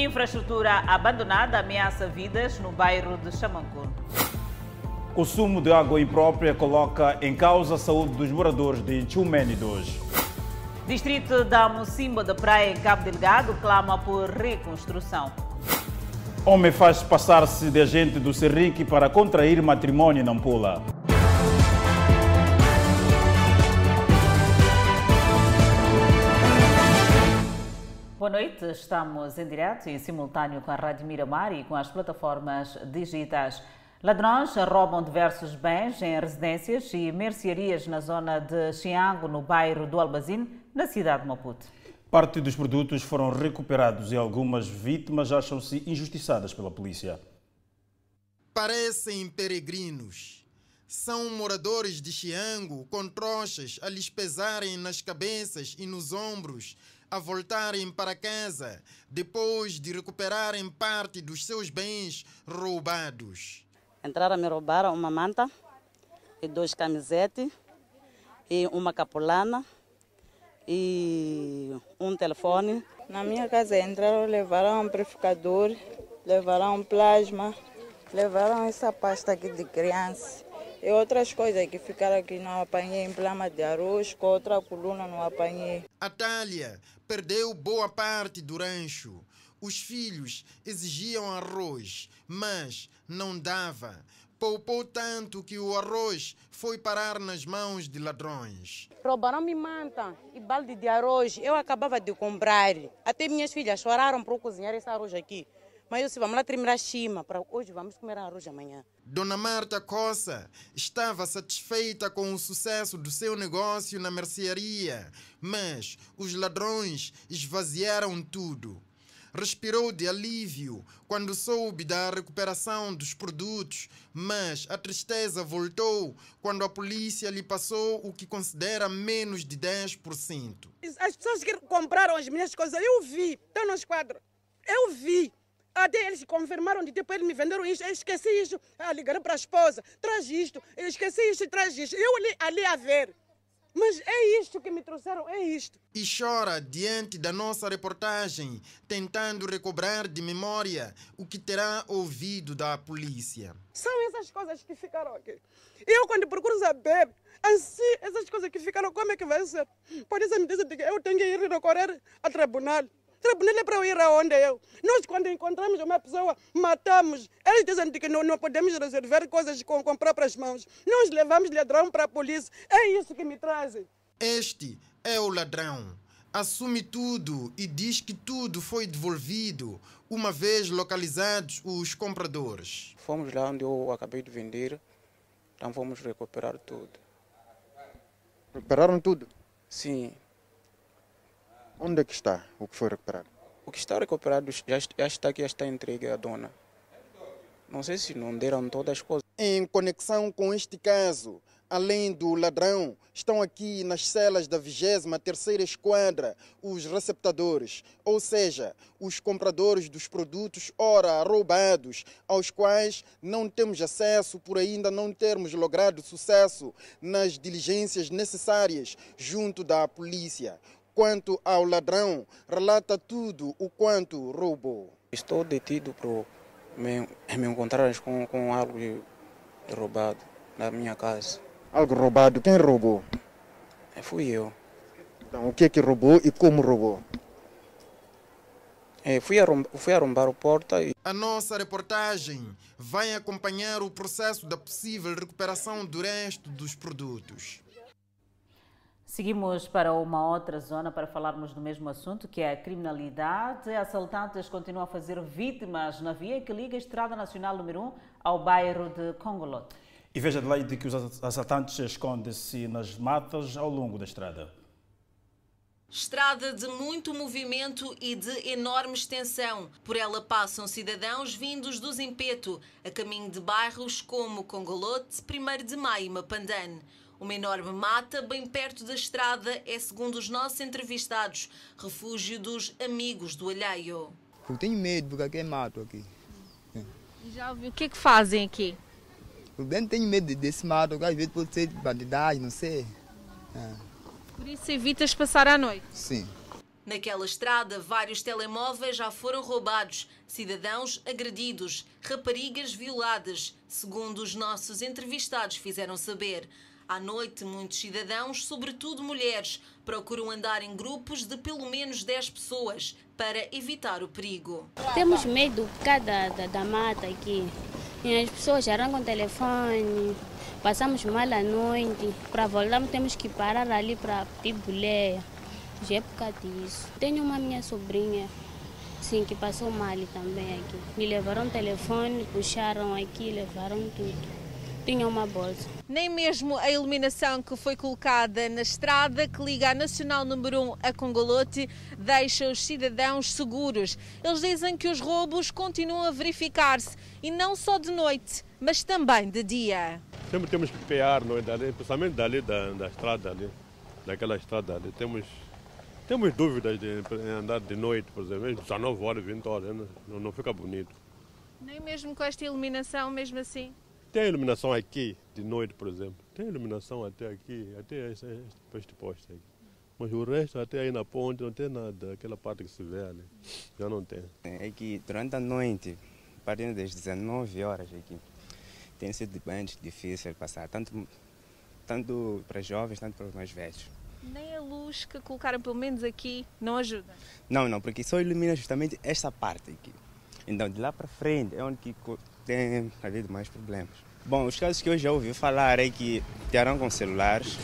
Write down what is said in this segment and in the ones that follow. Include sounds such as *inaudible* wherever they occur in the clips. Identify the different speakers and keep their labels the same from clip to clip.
Speaker 1: Infraestrutura abandonada ameaça vidas no bairro de Chamancur.
Speaker 2: Consumo de água imprópria coloca em causa a saúde dos moradores de Chumenidos.
Speaker 1: Distrito da Mocimba da Praia em Cabo Delgado clama por reconstrução.
Speaker 2: Homem faz passar-se de agente do Serrique para contrair matrimônio em Nampula.
Speaker 1: Boa noite, estamos em direto e simultâneo com a Rádio Miramar e com as plataformas digitais. Ladrões roubam diversos bens em residências e mercearias na zona de Chiango, no bairro do Albazine, na cidade de Maputo.
Speaker 2: Parte dos produtos foram recuperados e algumas vítimas acham-se injustiçadas pela polícia.
Speaker 3: Parecem peregrinos. São moradores de Chiango com trouxas a lhes pesarem nas cabeças e nos ombros a voltarem para casa depois de recuperarem parte dos seus bens roubados.
Speaker 4: Entraram a me roubar uma manta e dois camisetes e uma capulana e um telefone.
Speaker 5: Na minha casa entraram, levaram um amplificador, levaram um plasma, levaram essa pasta aqui de criança. E outras coisas que ficaram aqui não apanhei em plama de arroz, com outra coluna não apanhei.
Speaker 3: A Thalia perdeu boa parte do rancho. Os filhos exigiam arroz, mas não dava. Poupou tanto que o arroz foi parar nas mãos de ladrões.
Speaker 6: Roubaram-me manta e balde de arroz. Eu acabava de comprar. Até minhas filhas choraram para cozinhar esse arroz aqui. Mas eu disse, vamos lá terminar a chima, para hoje vamos comer arroz amanhã.
Speaker 3: Dona Marta Coça estava satisfeita com o sucesso do seu negócio na mercearia, mas os ladrões esvaziaram tudo. Respirou de alívio quando soube da recuperação dos produtos, mas a tristeza voltou quando a polícia lhe passou o que considera menos de 10%.
Speaker 7: As pessoas que compraram as minhas coisas, eu vi, estão nos quadros. Eu vi. Até eles confirmaram de tipo, eles me venderam isto, eu esqueci isto. Ah, ligaram para a esposa, traz isto, eu esqueci isto e traz isto. Eu ali, ali a ver. Mas é isto que me trouxeram, é isto.
Speaker 3: E chora diante da nossa reportagem, tentando recobrar de memória o que terá ouvido da polícia.
Speaker 7: São essas coisas que ficaram aqui. Eu, quando procuro saber, assim, essas coisas que ficaram, como é que vai ser? Pode ser me dizer que eu tenho que ir recorrer a tribunal. Tribunal é para eu ir aonde eu. Nós, quando encontramos uma pessoa, matamos. Eles dizem que não, não podemos resolver coisas com, com próprias mãos. Nós levamos ladrão para a polícia. É isso que me trazem.
Speaker 3: Este é o ladrão. Assume tudo e diz que tudo foi devolvido uma vez localizados os compradores.
Speaker 8: Fomos lá onde eu acabei de vender, então fomos recuperar tudo.
Speaker 9: Recuperaram tudo?
Speaker 8: Sim.
Speaker 9: Onde é que está o que foi recuperado?
Speaker 8: O que está recuperado já, já está aqui, já está entregue à dona. Não sei se não deram todas as coisas.
Speaker 3: Em conexão com este caso, além do ladrão, estão aqui nas celas da 23ª Esquadra os receptadores, ou seja, os compradores dos produtos ora roubados, aos quais não temos acesso por ainda não termos logrado sucesso nas diligências necessárias junto da polícia. Quanto ao ladrão, relata tudo o quanto roubou.
Speaker 8: Estou detido por me, me encontrar com, com algo roubado na minha casa.
Speaker 9: Algo roubado? Quem roubou?
Speaker 8: Fui eu.
Speaker 9: Então, o que é que roubou e como roubou?
Speaker 8: É, fui, arrombar, fui arrombar a porta e...
Speaker 3: A nossa reportagem vai acompanhar o processo da possível recuperação do resto dos produtos.
Speaker 1: Seguimos para uma outra zona para falarmos do mesmo assunto, que é a criminalidade. Assaltantes continuam a fazer vítimas na via que liga a Estrada Nacional número 1 ao bairro de Congolote.
Speaker 2: E veja de lei de que os assaltantes escondem-se nas matas ao longo da estrada.
Speaker 10: Estrada de muito movimento e de enorme extensão. Por ela passam cidadãos vindos do Zimpeto, a caminho de bairros como Congolote, 1 de Maio e Mapandane. Uma enorme mata bem perto da estrada é, segundo os nossos entrevistados, refúgio dos amigos do alheio.
Speaker 11: Eu tenho medo porque aqui é mato aqui.
Speaker 12: E já ouviu o que, é que fazem aqui?
Speaker 11: Eu bem tenho medo desse mato, às vezes pode ser bandidagem, não sei. É.
Speaker 12: Por isso evitas passar a noite?
Speaker 11: Sim.
Speaker 10: Naquela estrada, vários telemóveis já foram roubados, cidadãos agredidos, raparigas violadas, segundo os nossos entrevistados fizeram saber. À noite, muitos cidadãos, sobretudo mulheres, procuram andar em grupos de pelo menos 10 pessoas para evitar o perigo.
Speaker 13: Temos medo por causa da, da, mata aqui. E as pessoas arrancam o telefone, passamos mal à noite. Para voltarmos, temos que parar ali para pedir boleia. Já é por causa disso. Tenho uma minha sobrinha, sim, que passou mal também aqui. Me levaram o telefone, puxaram aqui, levaram tudo. Tinha uma bolsa.
Speaker 12: Nem mesmo a iluminação que foi colocada na estrada que liga a Nacional número 1 a Congolote deixa os cidadãos seguros. Eles dizem que os roubos continuam a verificar-se e não só de noite, mas também de dia.
Speaker 14: Sempre temos que pear, não é? Dali, principalmente dali da, da estrada ali, daquela estrada ali. Temos, temos dúvidas de andar de noite, por exemplo, 19 horas, 20 horas, não, não fica bonito.
Speaker 12: Nem mesmo com esta iluminação, mesmo assim?
Speaker 14: Tem iluminação aqui, de noite, por exemplo. Tem iluminação até aqui, até este, este posto aqui. Mas o resto, até aí na ponte, não tem nada. Aquela parte que se vê ali, já não tem.
Speaker 15: É que durante a noite, partindo das 19 horas aqui, tem sido bem difícil passar, tanto, tanto para jovens, tanto para os mais velhos.
Speaker 12: Nem a luz que colocaram pelo menos aqui não ajuda?
Speaker 15: Não, não, porque só ilumina justamente esta parte aqui. Então, de lá para frente é onde que tem havido mais problemas. Bom, os casos que eu já ouvi falar é que te arrancam celulares.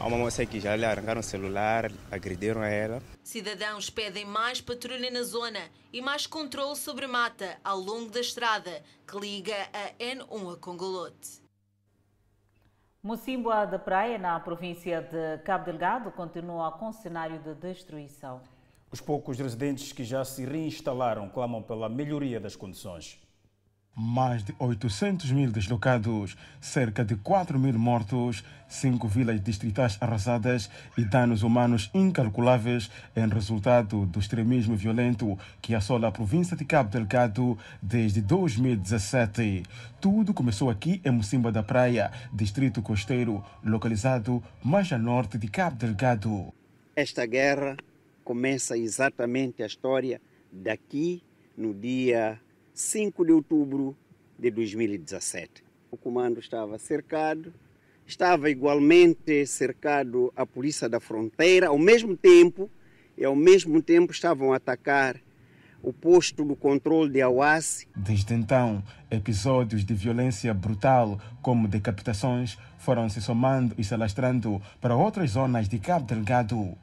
Speaker 15: Há uma moça que já lhe arrancaram o celular, agrediram a ela.
Speaker 10: Cidadãos pedem mais patrulha na zona e mais controle sobre mata ao longo da estrada que liga a N1 a Congolote.
Speaker 1: Mocimboa da Praia, na província de Cabo Delgado, continua com cenário de destruição.
Speaker 2: Os poucos residentes que já se reinstalaram clamam pela melhoria das condições.
Speaker 16: Mais de 800 mil deslocados, cerca de 4 mil mortos, cinco vilas distritais arrasadas e danos humanos incalculáveis em resultado do extremismo violento que assola a província de Cabo Delgado desde 2017. Tudo começou aqui em Mocimba da Praia, distrito costeiro, localizado mais a norte de Cabo Delgado.
Speaker 17: Esta guerra começa exatamente a história daqui no dia 5 de outubro de 2017. O comando estava cercado, estava igualmente cercado a Polícia da Fronteira, ao mesmo tempo, e ao mesmo tempo estavam a atacar o posto do controle de Awassi.
Speaker 16: Desde então, episódios de violência brutal, como decapitações, foram se somando e se alastrando para outras zonas de Cabo Delgado.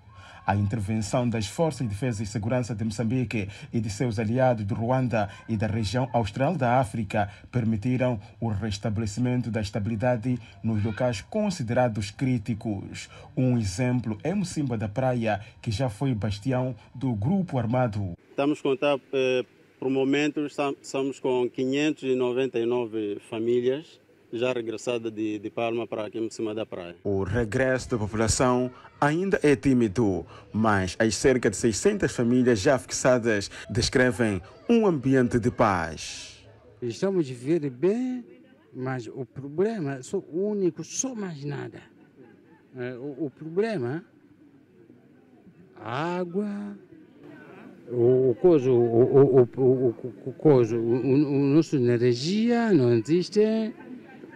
Speaker 16: A intervenção das Forças de Defesa e Segurança de Moçambique e de seus aliados do Ruanda e da região austral da África permitiram o restabelecimento da estabilidade nos locais considerados críticos. Um exemplo é Mocimba da Praia, que já foi bastião do grupo armado.
Speaker 18: Estamos contar, eh, por momento, estamos com 599 famílias já regressada de, de Palma para aqui em cima da praia.
Speaker 16: O regresso da população ainda é tímido, mas as cerca de 600 famílias já fixadas descrevem um ambiente de paz.
Speaker 19: Estamos vivendo bem, mas o problema, só o único, só mais nada. O, o problema, a água, o coisa, o, o, o, o, o, coisa, o, o, o nosso energia não existe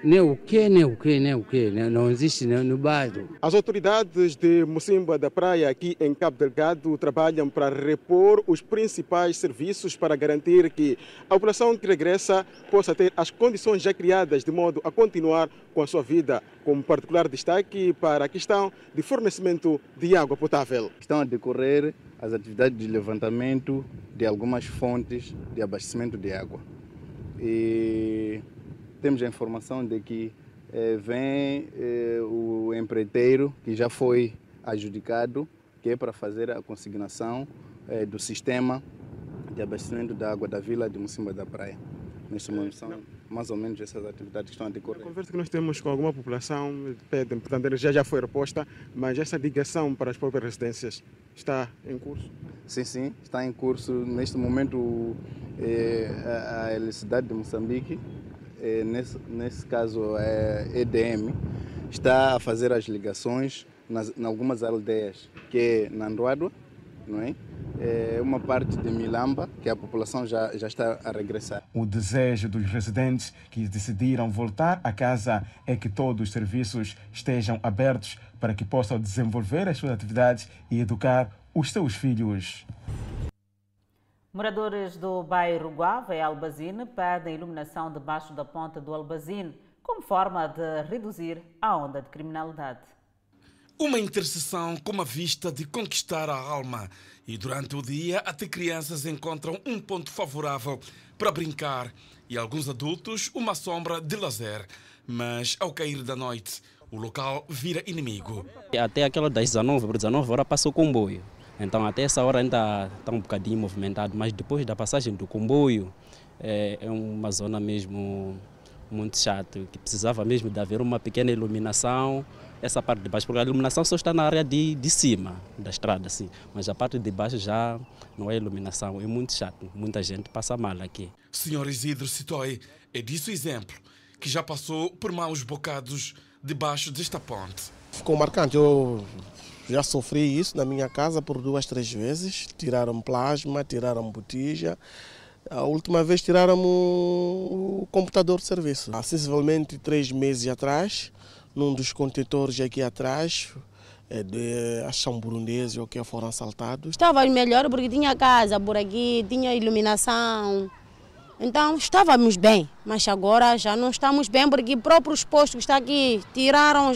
Speaker 19: nem o que, nem o que, nem o que, não existe no bairro.
Speaker 20: As autoridades de Mocimba da Praia, aqui em Cabo Delgado, trabalham para repor os principais serviços para garantir que a população que regressa possa ter as condições já criadas de modo a continuar com a sua vida, com particular destaque para a questão de fornecimento de água potável.
Speaker 21: Estão a decorrer as atividades de levantamento de algumas fontes de abastecimento de água. E temos a informação de que eh, vem eh, o empreiteiro que já foi adjudicado, que é para fazer a consignação eh, do sistema de abastecimento da água da vila de Mocimba da Praia. Neste momento são mais ou menos essas atividades que estão a decorrer.
Speaker 20: A conversa que nós temos com alguma população pedem, portanto, energia já foi reposta, mas essa ligação para as próprias residências está em curso?
Speaker 21: Sim, sim, está em curso. Neste momento, a eletricidade de Moçambique nesse, nesse caso é EDM, está a fazer as ligações nas, em algumas aldeias, que é Nanduado não é? É uma parte de Milamba que a população já, já está a regressar.
Speaker 16: O desejo dos residentes que decidiram voltar a casa é que todos os serviços estejam abertos para que possam desenvolver as suas atividades e educar os seus filhos.
Speaker 1: Moradores do bairro Guava e Albazine pedem iluminação debaixo da ponte do Albazine como forma de reduzir a onda de criminalidade.
Speaker 22: Uma intercessão com uma vista de conquistar a alma. E durante o dia, até crianças encontram um ponto favorável para brincar e alguns adultos uma sombra de lazer. Mas ao cair da noite, o local vira inimigo.
Speaker 23: Até aquela das 19 para 19 horas passou o comboio. Então até essa hora ainda está um bocadinho movimentado, mas depois da passagem do comboio é, é uma zona mesmo muito chata, que precisava mesmo de haver uma pequena iluminação essa parte de baixo, porque a iluminação só está na área de, de cima da estrada, sim. Mas a parte de baixo já não é iluminação, é muito chato. Muita gente passa mal aqui.
Speaker 22: Senhor Isidro Citoi, é disso exemplo, que já passou por maus bocados debaixo desta ponte.
Speaker 7: Ficou marcante. Eu já sofri isso na minha casa por duas, três vezes. Tiraram plasma, tiraram botija. A última vez tiraram o computador de serviço. Há sensivelmente três meses atrás, num dos contentores aqui atrás, é de ação burundesa ou que foram assaltados.
Speaker 13: Estava melhor porque tinha casa por aqui, tinha iluminação. Então estávamos bem, mas agora já não estamos bem porque próprios postos que estão aqui tiraram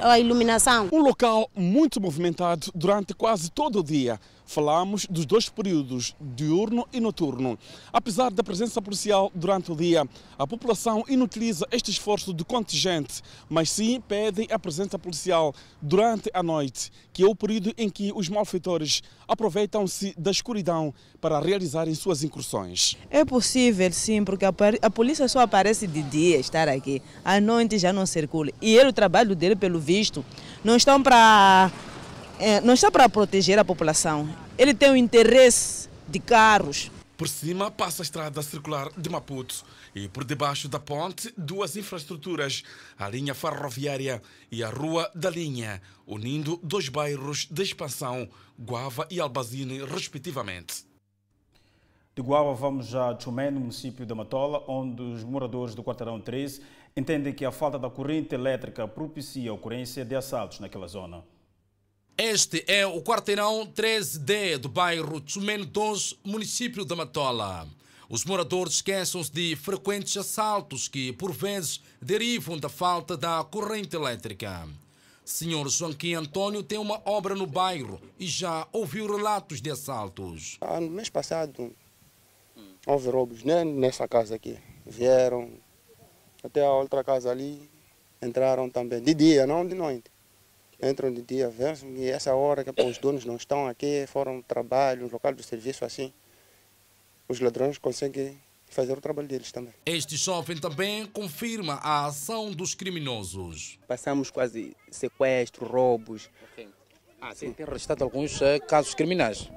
Speaker 13: a iluminação.
Speaker 22: Um local muito movimentado durante quase todo o dia falamos dos dois períodos, diurno e noturno. Apesar da presença policial durante o dia, a população inutiliza este esforço de contingente, mas sim pede a presença policial durante a noite, que é o período em que os malfeitores aproveitam-se da escuridão para realizarem suas incursões.
Speaker 5: É possível, sim, porque a polícia só aparece de dia estar aqui, à noite já não circula. E ele, o trabalho dele, pelo visto, não estão para é, não está para proteger a população. Ele tem o interesse de carros.
Speaker 22: Por cima passa a estrada circular de Maputo e por debaixo da ponte duas infraestruturas, a linha ferroviária e a Rua da Linha, unindo dois bairros de expansão, Guava e Albazine, respectivamente.
Speaker 2: De Guava vamos a Chumé, no município de Matola, onde os moradores do quarteirão 13 entendem que a falta da corrente elétrica propicia a ocorrência de assaltos naquela zona.
Speaker 24: Este é o quarteirão 13D do bairro Tsumeno 2, município de Matola. Os moradores esquecem-se de frequentes assaltos que, por vezes, derivam da falta da corrente elétrica. Senhor Joaquim Antônio tem uma obra no bairro e já ouviu relatos de assaltos.
Speaker 25: Ah, no mês passado houve roubos né, nessa casa aqui. Vieram até a outra casa ali, entraram também de dia, não de noite entram de dia, verso, e essa hora que os donos não estão aqui, foram trabalho, no local do serviço assim, os ladrões conseguem fazer o trabalho deles também.
Speaker 24: Este jovem também confirma a ação dos criminosos.
Speaker 15: Passamos quase sequestro, roubos.
Speaker 24: Okay.
Speaker 15: Ah,
Speaker 24: sim. Tem registrado alguns uh, casos criminais?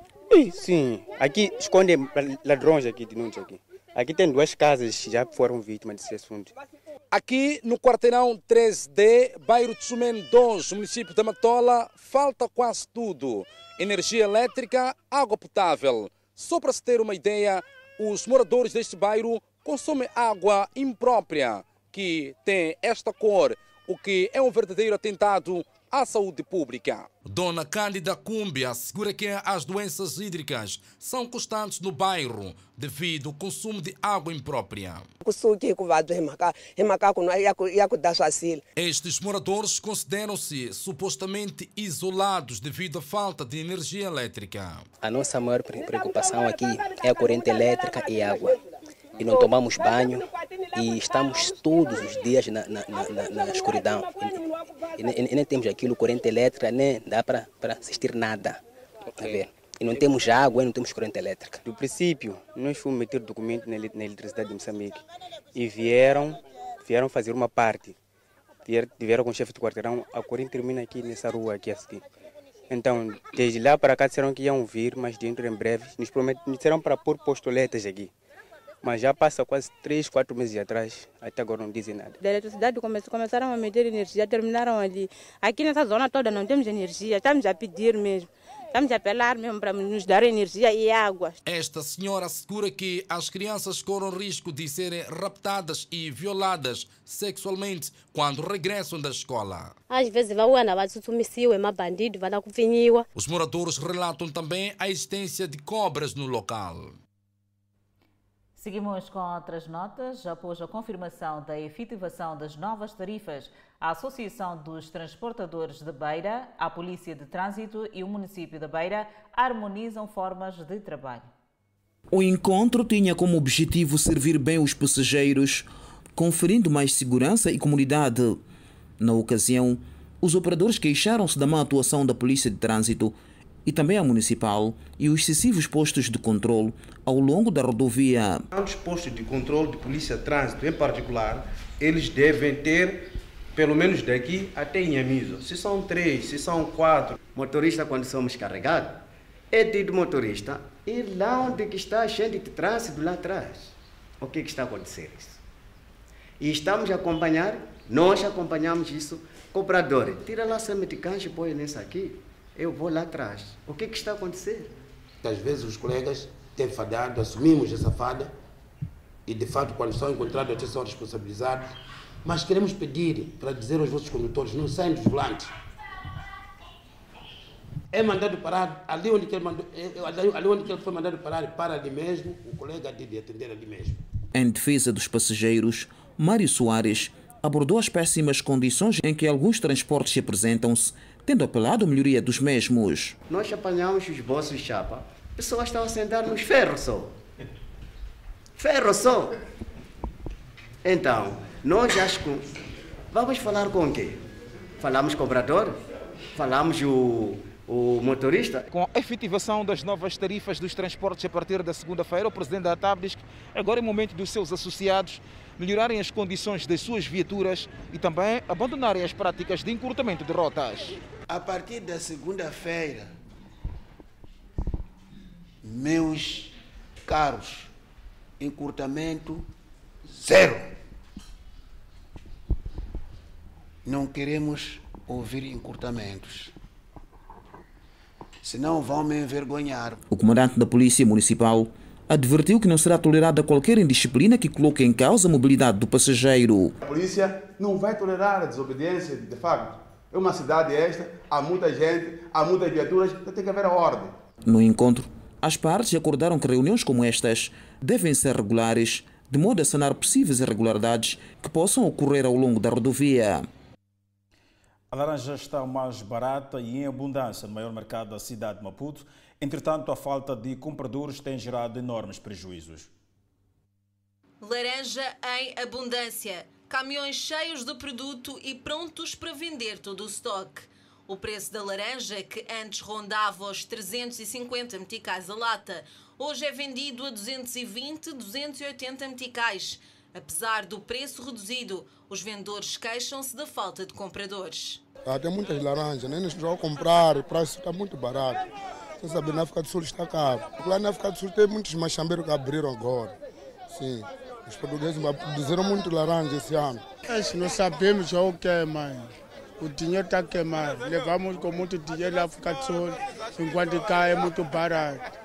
Speaker 15: Sim, aqui escondem ladrões aqui de noite aqui. Aqui tem duas casas que já foram vítimas desse assunto.
Speaker 24: Aqui no quarteirão 3D, bairro Tsumen 2, município de Matola, falta quase tudo. Energia elétrica, água potável. Só para se ter uma ideia, os moradores deste bairro consomem água imprópria, que tem esta cor, o que é um verdadeiro atentado à saúde pública. Dona Cândida Cumbia assegura que as doenças hídricas são constantes no bairro devido ao consumo de água imprópria. Estes moradores consideram-se supostamente isolados devido à falta de energia elétrica.
Speaker 15: A nossa maior preocupação aqui é a corrente elétrica e água e não tomamos banho e estamos todos os dias na, na, na, na escuridão. E, e, e, nem temos aquilo, corrente elétrica, nem dá para assistir nada. Okay. ver? E não temos água e não temos corrente elétrica. Do princípio, nós fomos meter documento na, na eletricidade de Moçambique e vieram, vieram fazer uma parte. Vieram com o chefe do quarteirão, a corrente termina aqui nessa rua aqui assim. Então, desde lá para cá disseram que iam vir, mas dentro em breve nos prometeram disseram para pôr postoletas aqui. Mas já passa quase 3, 4 meses atrás, até agora não dizem nada.
Speaker 8: Da eletricidade começaram a meter energia, terminaram ali. Aqui nessa zona toda não temos energia, estamos a pedir mesmo.
Speaker 5: Estamos a apelar mesmo para nos dar energia e água.
Speaker 24: Esta senhora assegura que as crianças correm risco de serem raptadas e violadas sexualmente quando regressam da escola.
Speaker 13: às vezes vauana vatsutsumisiwe mabandido vana kupfinyiwa
Speaker 24: Os moradores relatam também a existência de cobras no local.
Speaker 1: Seguimos com outras notas. Após a confirmação da efetivação das novas tarifas, a Associação dos Transportadores de Beira, a Polícia de Trânsito e o município de Beira harmonizam formas de trabalho.
Speaker 26: O encontro tinha como objetivo servir bem os passageiros, conferindo mais segurança e comodidade. Na ocasião, os operadores queixaram-se da má atuação da Polícia de Trânsito e também a Municipal e os excessivos postos de controle ao longo da rodovia.
Speaker 20: Os postos de controle de polícia de trânsito, em particular, eles devem ter, pelo menos daqui até Inhamiso. Se são três, se são quatro.
Speaker 17: Motorista, quando somos carregados, é tido motorista e lá onde que está cheio de trânsito lá atrás. O que, que está a acontecer isso? E estamos a acompanhar, nós acompanhamos isso, cobrador, tira lá essa meticante e põe nessa aqui, eu vou lá atrás. O que, que está a acontecer?
Speaker 20: Às vezes os colegas têm falhado, assumimos essa falha e de fato quando são encontrados até são responsabilizados. Mas queremos pedir para dizer aos vossos condutores, não saiam dos volantes. É mandado parar, ali onde, que ele mandou, é- ali onde que ele foi mandado parar, para ali mesmo, o colega tem de atender ali mesmo.
Speaker 26: Em defesa dos passageiros, Mário Soares abordou as péssimas condições em que alguns transportes se apresentam-se, tendo apelado à melhoria dos mesmos.
Speaker 17: Nós apanhamos os bolsos de chapa, pessoas estão a sentar nos ferros só. Ferro só. Então, nós acho que vamos falar com quem? Falamos cobrador? Falamos o, o motorista?
Speaker 27: Com a efetivação das novas tarifas dos transportes a partir da segunda-feira, o presidente da que agora é momento dos seus associados melhorarem as condições das suas viaturas e também abandonarem as práticas de encurtamento de rotas.
Speaker 20: A partir da segunda-feira, meus caros, encurtamento zero. Não queremos ouvir encurtamentos. Senão vão me envergonhar.
Speaker 26: O comandante da Polícia Municipal advertiu que não será tolerada qualquer indisciplina que coloque em causa a mobilidade do passageiro.
Speaker 28: A polícia não vai tolerar a desobediência, de facto. É uma cidade esta, há muita gente, há muitas viaturas, então tem que haver a ordem.
Speaker 26: No encontro, as partes acordaram que reuniões como estas devem ser regulares, de modo a sanar possíveis irregularidades que possam ocorrer ao longo da rodovia.
Speaker 2: A laranja está mais barata e em abundância no maior mercado da cidade de Maputo. Entretanto, a falta de compradores tem gerado enormes prejuízos.
Speaker 10: Laranja em abundância. Caminhões cheios de produto e prontos para vender todo o estoque. O preço da laranja, que antes rondava os 350 meticais a lata, hoje é vendido a 220, 280 meticais. Apesar do preço reduzido, os vendedores queixam-se da falta de compradores.
Speaker 29: Ah, tem muitas laranjas, nem nos vão comprar, o preço está muito barato. Você sabe, na África do Sul está caro. Lá na África do Sul tem muitos machambeiros que abriram agora. Sim, os portugueses produziram muito laranja esse ano.
Speaker 30: Mas não sabemos já o que é, mãe. O dinheiro está queimado. Levamos com muito dinheiro na África do enquanto cá é muito barato.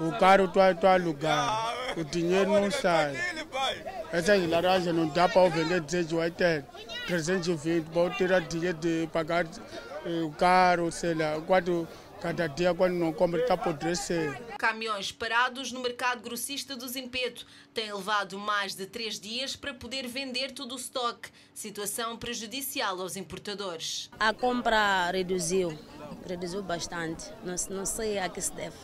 Speaker 30: O carro está tá alugar, o dinheiro não sai. Essas laranjas não dá para vender 280, 320, para tirar dinheiro de pagar eh, o carro, sei lá. Quando, cada dia, quando não compra, está apodrecer.
Speaker 10: Caminhões parados no mercado grossista do Zimpeto têm levado mais de três dias para poder vender todo o estoque, situação prejudicial aos importadores.
Speaker 13: A compra reduziu, reduziu bastante. Não, não sei a que se deve.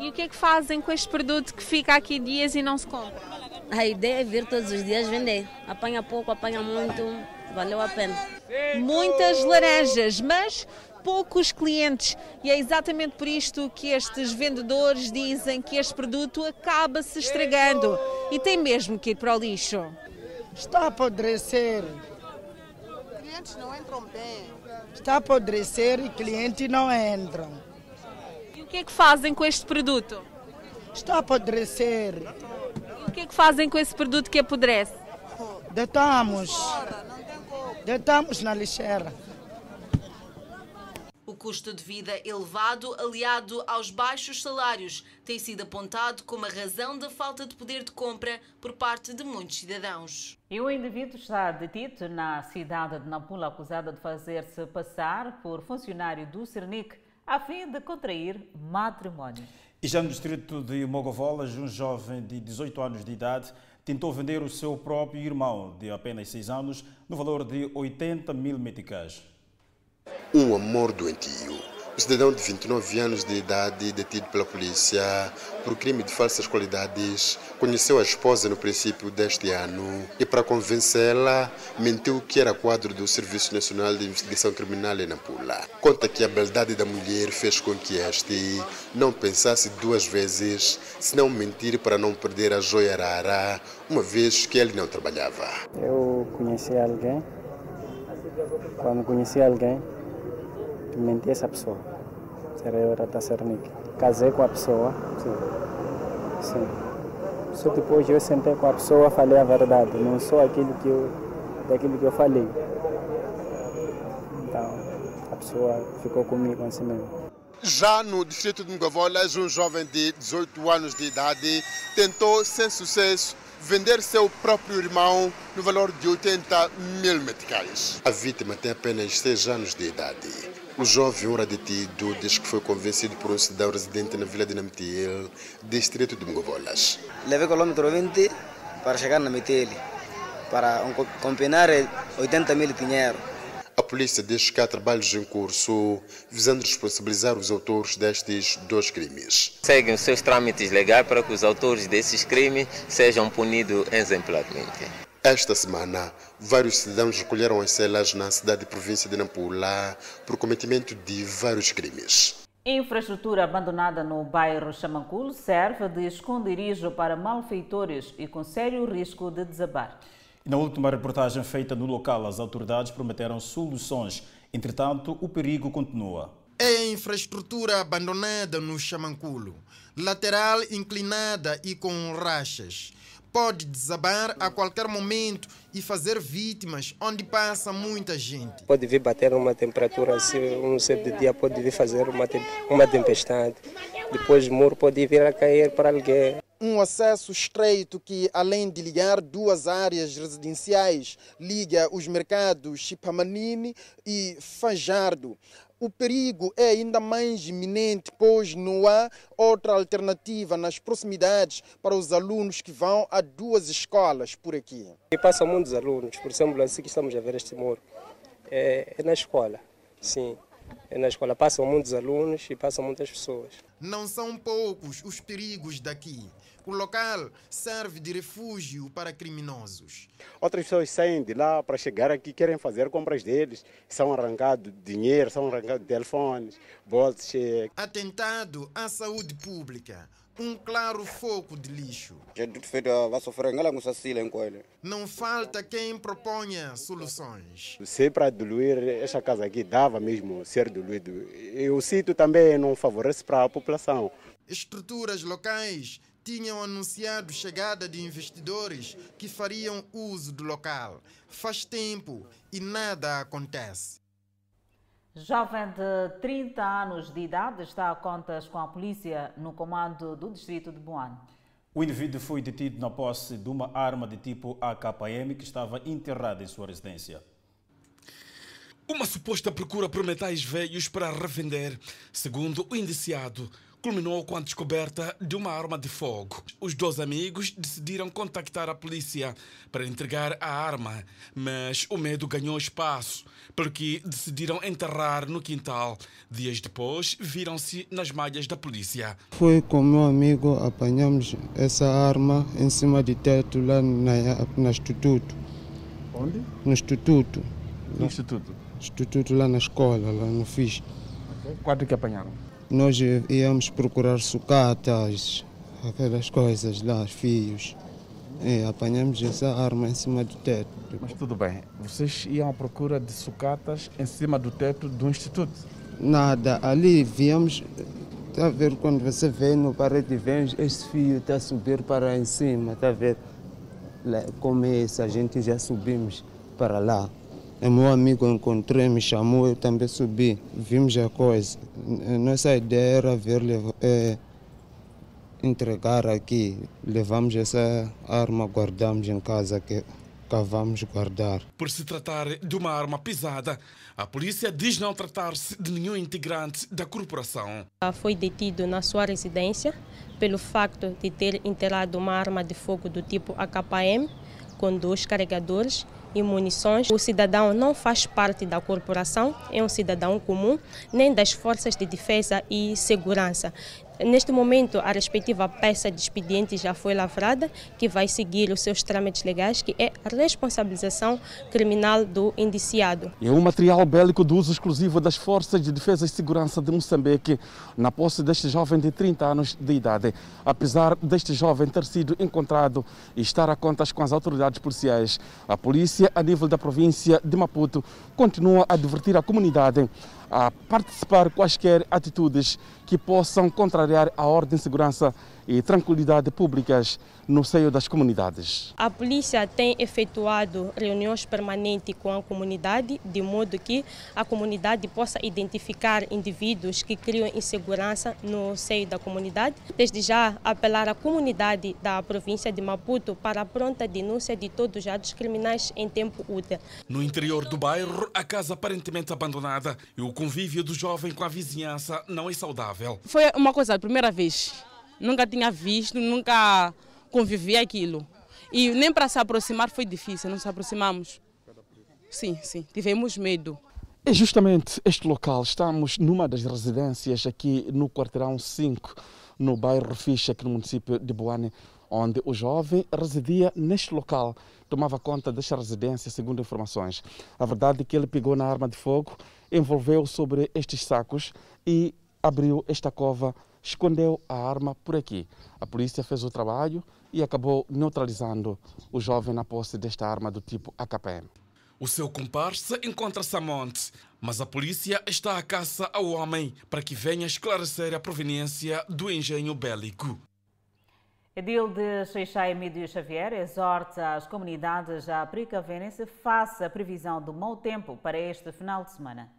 Speaker 12: E o que é que fazem com este produto que fica aqui dias e não se compra?
Speaker 13: A ideia é vir todos os dias vender. Apanha pouco, apanha muito, valeu a pena.
Speaker 12: Muitas laranjas, mas poucos clientes. E é exatamente por isto que estes vendedores dizem que este produto acaba se estragando e tem mesmo que ir para o lixo.
Speaker 30: Está a apodrecer.
Speaker 5: Clientes não entram bem.
Speaker 30: Está a apodrecer e clientes não entram.
Speaker 12: E o que é que fazem com este produto?
Speaker 30: Está a apodrecer.
Speaker 12: E o que é que fazem com esse produto que apodrece?
Speaker 30: Deitamos. Deitamos na lixeira.
Speaker 10: O custo de vida elevado, aliado aos baixos salários, tem sido apontado como a razão da falta de poder de compra por parte de muitos cidadãos.
Speaker 1: E o indivíduo está detido na cidade de Nampula, acusado de fazer-se passar por funcionário do Cernic a fim de contrair matrimónio.
Speaker 2: E já no distrito de Mogovolas, um jovem de 18 anos de idade tentou vender o seu próprio irmão, de apenas 6 anos, no valor de 80 mil meticais.
Speaker 31: Um amor doentio. O cidadão de 29 anos de idade, detido pela polícia por crime de falsas qualidades, conheceu a esposa no princípio deste ano e, para convencê-la, mentiu que era quadro do Serviço Nacional de Investigação Criminal em Nampula. Conta que a beldade da mulher fez com que este não pensasse duas vezes se não mentir para não perder a joia rara, uma vez que ele não trabalhava.
Speaker 32: Eu conheci alguém. Quando conheci alguém, menti essa pessoa. Será eu Cernic. Casei com a pessoa. Sim. Sim. Só depois eu sentei com a pessoa falei a verdade. Não sou aquilo que eu, daquilo que eu falei. Então, a pessoa ficou comigo assim mesmo.
Speaker 31: Já no distrito de Mugavolas, um jovem de 18 anos de idade tentou, sem sucesso, vender seu próprio irmão no valor de 80 mil meticais. A vítima tem apenas 6 anos de idade. O jovem, ora detido, diz que foi convencido por um cidadão residente na vila de Namtiel, distrito de Mugavolas.
Speaker 20: Levei quilômetro 20 para chegar na Metele, para um, combinar 80 mil dinheiro.
Speaker 31: A polícia diz que há trabalhos em curso visando responsabilizar os autores destes dois crimes.
Speaker 33: Seguem os seus trâmites legais para que os autores desses crimes sejam punidos exemplarmente.
Speaker 31: Esta semana, vários cidadãos recolheram as celas na cidade e província de Nampula por cometimento de vários crimes.
Speaker 1: Infraestrutura abandonada no bairro Chamanculo serve de esconderijo para malfeitores e com sério risco de desabar.
Speaker 2: Na última reportagem feita no local, as autoridades prometeram soluções. Entretanto, o perigo continua.
Speaker 3: É a infraestrutura abandonada no Chamanculo, lateral inclinada e com rachas. Pode desabar a qualquer momento e fazer vítimas onde passa muita gente.
Speaker 32: Pode vir bater uma temperatura assim, um certo dia pode vir fazer uma, uma tempestade. Depois o muro pode vir a cair para alguém.
Speaker 3: Um acesso estreito que, além de ligar duas áreas residenciais, liga os mercados Chipamanini e Fajardo. O perigo é ainda mais iminente, pois não há outra alternativa nas proximidades para os alunos que vão a duas escolas por aqui.
Speaker 32: E passam muitos alunos, por exemplo, assim que estamos a ver este muro, é, é na escola, sim. É na escola passam muitos alunos e passam muitas pessoas.
Speaker 3: Não são poucos os perigos daqui. O local serve de refúgio para criminosos.
Speaker 34: Outras pessoas saem de lá para chegar aqui, querem fazer compras deles, são arrancados dinheiro, são arrancados telefones, bolsas.
Speaker 3: Atentado à saúde pública. Um claro foco de lixo. Não falta quem proponha soluções.
Speaker 34: Se para diluir esta casa aqui dava mesmo ser diluído. E o sítio também não favorece para a população.
Speaker 3: Estruturas locais tinham anunciado chegada de investidores que fariam uso do local. Faz tempo e nada acontece.
Speaker 1: Jovem de 30 anos de idade está a contas com a polícia no comando do distrito de Boane.
Speaker 2: O indivíduo foi detido na posse de uma arma de tipo AKM que estava enterrada em sua residência.
Speaker 24: Uma suposta procura por metais velhos para revender, segundo o indiciado, culminou com a descoberta de uma arma de fogo. Os dois amigos decidiram contactar a polícia para entregar a arma, mas o medo ganhou espaço, porque decidiram enterrar no quintal. Dias depois, viram-se nas malhas da polícia.
Speaker 35: Foi com meu amigo, apanhamos essa arma em cima de teto lá na, na Instituto.
Speaker 24: Onde?
Speaker 35: No Instituto.
Speaker 24: No Instituto?
Speaker 35: Instituto lá na escola, lá no FIS.
Speaker 24: Okay. Quanto que apanharam?
Speaker 35: Nós íamos procurar sucatas, aquelas coisas lá, fios. E apanhamos essa arma em cima do teto.
Speaker 24: Mas tudo bem, vocês iam à procura de sucatas em cima do teto do instituto?
Speaker 35: Nada, ali viemos, está a ver quando você vê no parede, vem esse fio está a subir para em cima, está a ver? Como esse, a gente já subimos para lá. O meu amigo encontrei, me chamou, eu também subi. Vimos a coisa. Nossa ideia era ver, é, entregar aqui. Levamos essa arma, guardamos em casa que cá vamos guardar.
Speaker 22: Por se tratar de uma arma pesada, a polícia diz não tratar-se de nenhum integrante da corporação.
Speaker 36: Foi detido na sua residência pelo facto de ter enterrado uma arma de fogo do tipo AKM com dois carregadores e munições. O cidadão não faz parte da corporação, é um cidadão comum, nem das forças de defesa e segurança. Neste momento, a respectiva peça de expediente já foi lavrada, que vai seguir os seus trâmites legais, que é a responsabilização criminal do indiciado.
Speaker 22: É um material bélico do uso exclusivo das Forças de Defesa e Segurança de Moçambique, na posse deste jovem de 30 anos de idade. Apesar deste jovem ter sido encontrado e estar a contas com as autoridades policiais, a polícia, a nível da província de Maputo, continua a advertir a comunidade a participar quaisquer atitudes que possam contrariar a ordem, segurança e tranquilidade públicas no seio das comunidades.
Speaker 36: A polícia tem efetuado reuniões permanentes com a comunidade, de modo que a comunidade possa identificar indivíduos que criam insegurança no seio da comunidade. Desde já, apelar à comunidade da província de Maputo para a pronta denúncia de todos os atos criminais em tempo útil.
Speaker 22: No interior do bairro, a casa aparentemente abandonada e o convívio do jovem com a vizinhança não é saudável.
Speaker 37: Foi uma coisa, a primeira vez. Nunca tinha visto, nunca convivi aquilo. E nem para se aproximar foi difícil, não se aproximamos. Sim, sim, tivemos medo.
Speaker 22: É justamente este local. Estamos numa das residências aqui no quarteirão 5, no bairro Ficha, aqui no município de Boane, onde o jovem residia neste local. Tomava conta desta residência, segundo informações. A verdade é que ele pegou na arma de fogo, envolveu sobre estes sacos e abriu esta cova escondeu a arma por aqui. A polícia fez o trabalho e acabou neutralizando o jovem na posse desta arma do tipo AKPM. O seu comparsa encontra-se a monte, mas a polícia está à caça ao homem para que venha esclarecer a proveniência do engenho bélico.
Speaker 1: Edil de Seixai Emílio Xavier exorta as comunidades a precaverem-se face à previsão do mau tempo para este final de semana.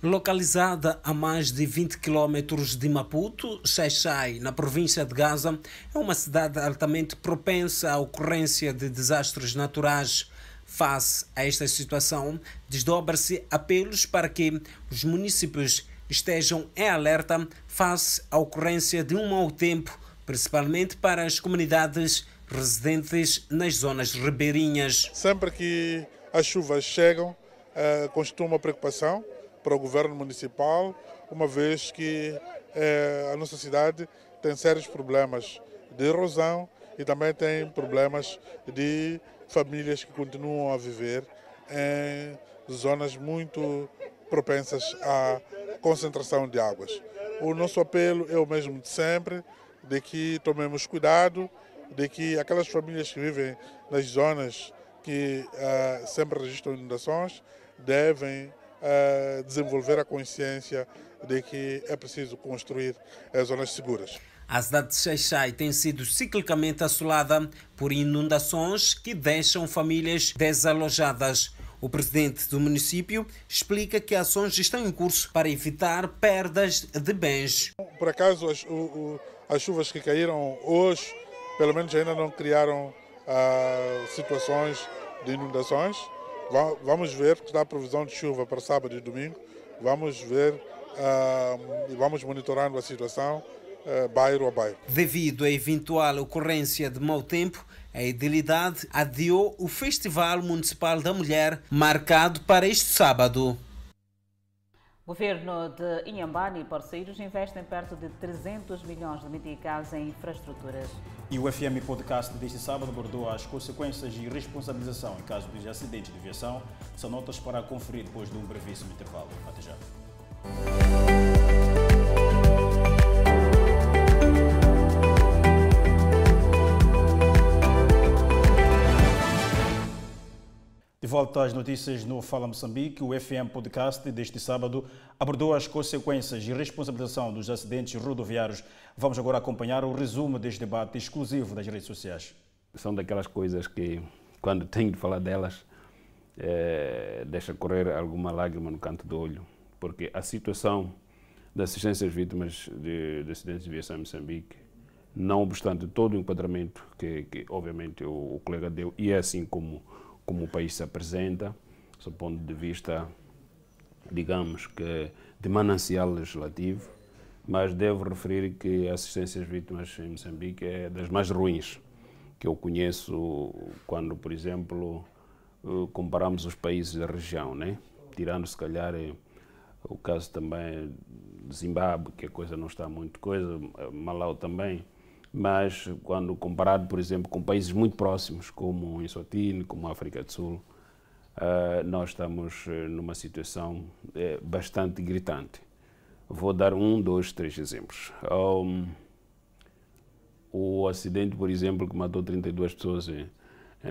Speaker 38: Localizada a mais de 20 quilômetros de Maputo, Xaixai, na província de Gaza, é uma cidade altamente propensa à ocorrência de desastres naturais. Face a esta situação, desdobra-se apelos para que os municípios estejam em alerta face à ocorrência de um mau tempo, principalmente para as comunidades residentes nas zonas ribeirinhas.
Speaker 39: Sempre que as chuvas chegam, uh, constitui uma preocupação para o governo municipal, uma vez que eh, a nossa cidade tem sérios problemas de erosão e também tem problemas de famílias que continuam a viver em zonas muito propensas à concentração de águas. O nosso apelo é o mesmo de sempre, de que tomemos cuidado, de que aquelas famílias que vivem nas zonas que uh, sempre registram inundações devem a desenvolver a consciência de que é preciso construir as zonas seguras.
Speaker 38: A cidade de Xaixai tem sido ciclicamente assolada por inundações que deixam famílias desalojadas. O presidente do município explica que ações estão em curso para evitar perdas de bens.
Speaker 39: Por acaso, as, o, as chuvas que caíram hoje, pelo menos ainda não criaram ah, situações de inundações. Vamos ver, porque está a previsão de chuva para sábado e domingo. Vamos ver uh, e vamos monitorando a situação uh, bairro a bairro.
Speaker 38: Devido à eventual ocorrência de mau tempo, a Idilidade adiou o Festival Municipal da Mulher, marcado para este sábado.
Speaker 1: Governo de Inhambane e parceiros investem perto de 300 milhões de meticais em infraestruturas.
Speaker 2: E o FM Podcast deste sábado abordou as consequências e responsabilização em caso de acidentes de aviação. São notas para conferir depois de um brevíssimo intervalo. Até já. De volta às notícias no Fala Moçambique, o FM Podcast deste sábado abordou as consequências e responsabilização dos acidentes rodoviários. Vamos agora acompanhar o resumo deste debate exclusivo das redes sociais.
Speaker 40: São daquelas coisas que, quando tenho de falar delas, é, deixa correr alguma lágrima no canto do olho, porque a situação da assistência às vítimas de, de acidentes de aviação em Moçambique, não obstante todo o enquadramento que, que obviamente o, o, colega deu, e é assim como, como o país se apresenta, do ponto de vista, digamos que de manancial legislativo, mas devo referir que a assistência às vítimas em Moçambique é das mais ruins que eu conheço quando, por exemplo, eh, comparamos os países da região, né? tirando se calhar eh, o caso também de Zimbábue, que a coisa não está muito coisa, Malau também, mas quando comparado, por exemplo, com países muito próximos, como Eswatini, como a África do Sul, uh, nós estamos numa situação uh, bastante gritante. Vou dar um, dois, três exemplos. Um, o acidente, por exemplo, que matou 32 pessoas em,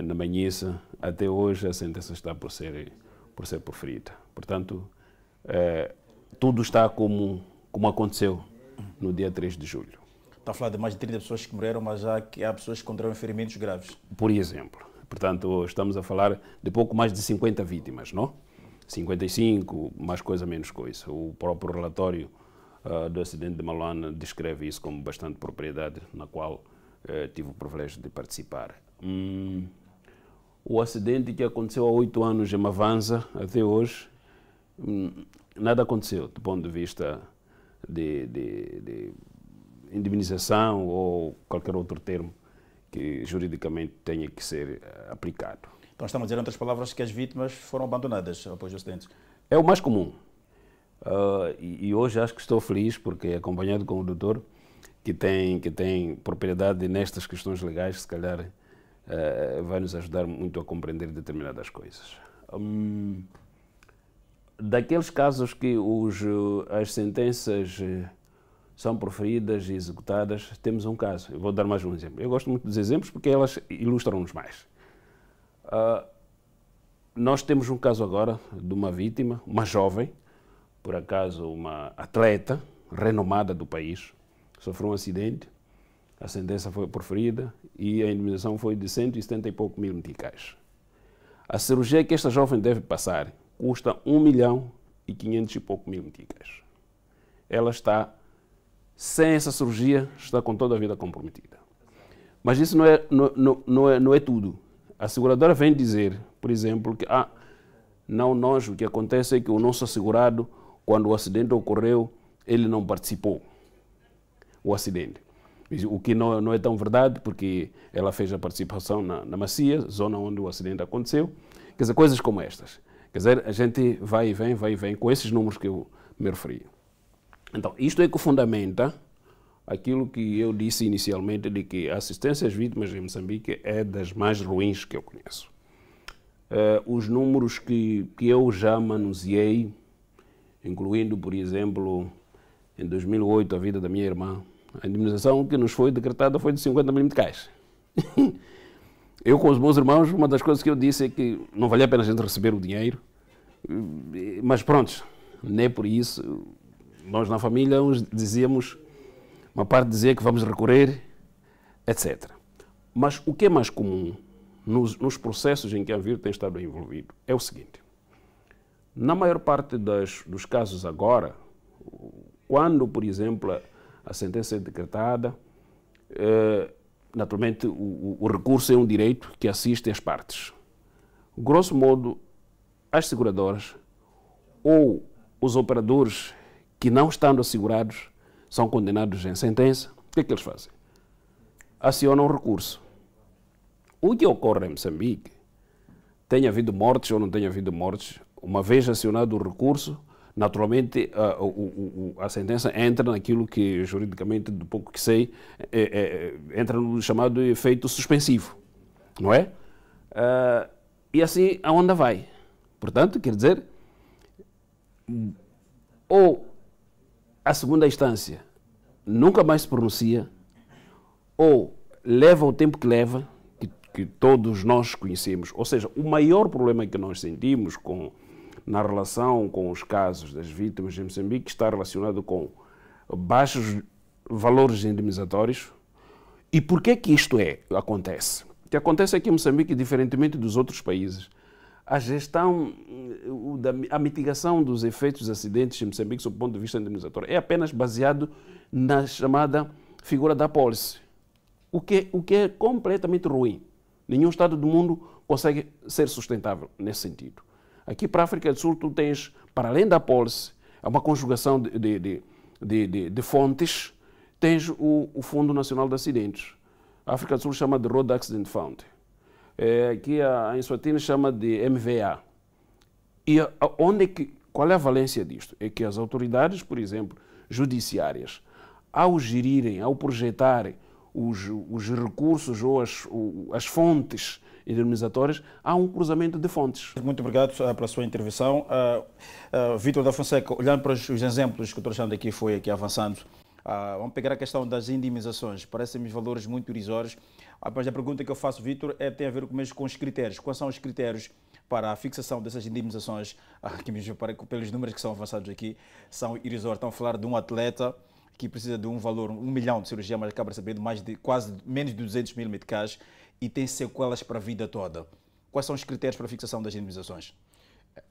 Speaker 40: na Manhissa, até hoje a sentença está por ser, por ser proferida. Portanto, tudo está como, como aconteceu no dia 3 de julho.
Speaker 2: Está a falar de mais de 30 pessoas que morreram, mas que há pessoas que encontraram ferimentos graves.
Speaker 40: Por exemplo. Portanto, estamos a falar de pouco mais de 50 vítimas, não? 55, mais coisa, menos coisa. O próprio relatório uh, do acidente de Maluana descreve isso como bastante propriedade, na qual uh, tive o privilégio de participar. Hum, o acidente que aconteceu há oito anos em Mavanza, até hoje, hum, nada aconteceu do ponto de vista de, de, de indemnização ou qualquer outro termo que juridicamente tenha que ser eh, aplicado.
Speaker 2: Então estamos a dizer, em outras palavras, que as vítimas foram abandonadas após o acidente.
Speaker 40: É o mais comum. Uh, e, e, hoje acho que estou feliz porque acompanhado com o doutor que tem que tem propriedade nestas questões legais, se calhar uh, vai nos ajudar muito a compreender determinadas coisas. Um, daqueles casos que os, as sentenças são proferidas e executadas, temos um caso. Eu vou dar mais um exemplo. Eu gosto muito dos exemplos porque elas ilustram-nos mais. Uh, nós temos um caso agora de uma vítima, uma jovem, por acaso uma atleta renomada do país, sofreu um acidente, a sentença foi proferida e a indemnização foi de 170 e pouco mil meticais. A cirurgia que esta jovem deve passar custa 1 milhão e 500 e pouco mil meticais. Ela está, sem essa cirurgia, está com toda a vida comprometida. Mas isso não é, não, não, não é, não é tudo. A seguradora vem dizer, por exemplo, que ah, não nós, o que acontece é que o nosso assegurado, quando o acidente ocorreu, ele não participou. O acidente. O que não, não é tão verdade, porque ela fez a participação na, na Macia, zona onde o acidente aconteceu. Quer dizer, coisas como estas. Quer dizer, a gente vai e vem, vai e vem, com esses números que eu me referi. Então, isto é que fundamenta aquilo que eu disse inicialmente de que a assistência às vítimas em Moçambique é das mais ruins que eu conheço. Uh, os números que, que eu já manuseei, incluindo, por exemplo, em 2008, a vida da minha irmã, a indemnização que nos foi decretada foi de 50 mil meticais. eu, com os meus irmãos, uma das coisas que eu disse é que não valia a pena a gente receber o dinheiro, mas pronto, nem por isso. Nós na família uns dizíamos uma parte dizia que vamos recorrer, etc. Mas o que é mais comum nos, nos processos em que a VIR tem estado envolvido é o seguinte: na maior parte das, dos casos agora, quando, por exemplo, a, sentença é decretada, eh, naturalmente o, o, recurso é um direito que assiste as partes. Grosso modo, as seguradoras ou os operadores que não estando assegurados são condenados em sentença, o que é que eles fazem? Acionam recurso. O que ocorre em Moçambique, tenha havido mortes ou não tenha havido mortes, uma vez acionado o recurso, naturalmente a, a, a, sentença entra naquilo que juridicamente, do pouco que sei, é, é, entra no chamado efeito suspensivo, não é? Uh, e assim a onda vai. Portanto, quer dizer, ou a segunda instância nunca mais se pronuncia, ou leva o tempo que leva, que, que todos nós conhecemos. Ou seja, o maior problema que nós sentimos com, na relação com os casos das vítimas de Moçambique está relacionado com baixos valores indemnizatórios. E por que que isto é, acontece? O que acontece é que em Moçambique, diferentemente dos outros países, a gestão, a mitigação dos efeitos dos acidentes em Moçambique, sob o ponto de vista indemnizatório, é apenas baseado na chamada figura da pólice, o que, o que é completamente ruim. Nenhum Estado do mundo consegue ser sustentável nesse sentido. Aqui para a África do Sul, tu tens, para além da pólice, é uma conjugação de, de, de, de, de fontes, tens o, o, Fundo Nacional de Acidentes. A África do Sul chama de Road Accident Fund. É, aqui a, a Eswatini chama de MVA. E a, onde é que, qual é a valência disto? É que as autoridades, por exemplo, judiciárias, ao gerirem, ao projetarem os, os recursos ou as, as fontes indemnizatórias, há um cruzamento de fontes.
Speaker 2: Muito obrigado uh, pela sua intervenção. Uh, uh, da Fonseca, olhando para os, os exemplos que o Dr. aqui foi aqui avançando, vamos pegar a questão das indemnizações. Parecem-me valores muito irrisórios. Mas a pergunta que eu faço, Vítor, é, tem a ver mesmo com os critérios. Quais são os critérios para a fixação dessas indemnizações? *laughs* que mesmo para, pelos números que são avançados aqui, são irrisórios. Estão a falar de um atleta que precisa de um valor, um milhão de cirurgia, mas acaba recebendo mais de quase menos de 200 mil meticais e tem sequelas para a vida toda. Quais são os critérios para a fixação das indemnizações?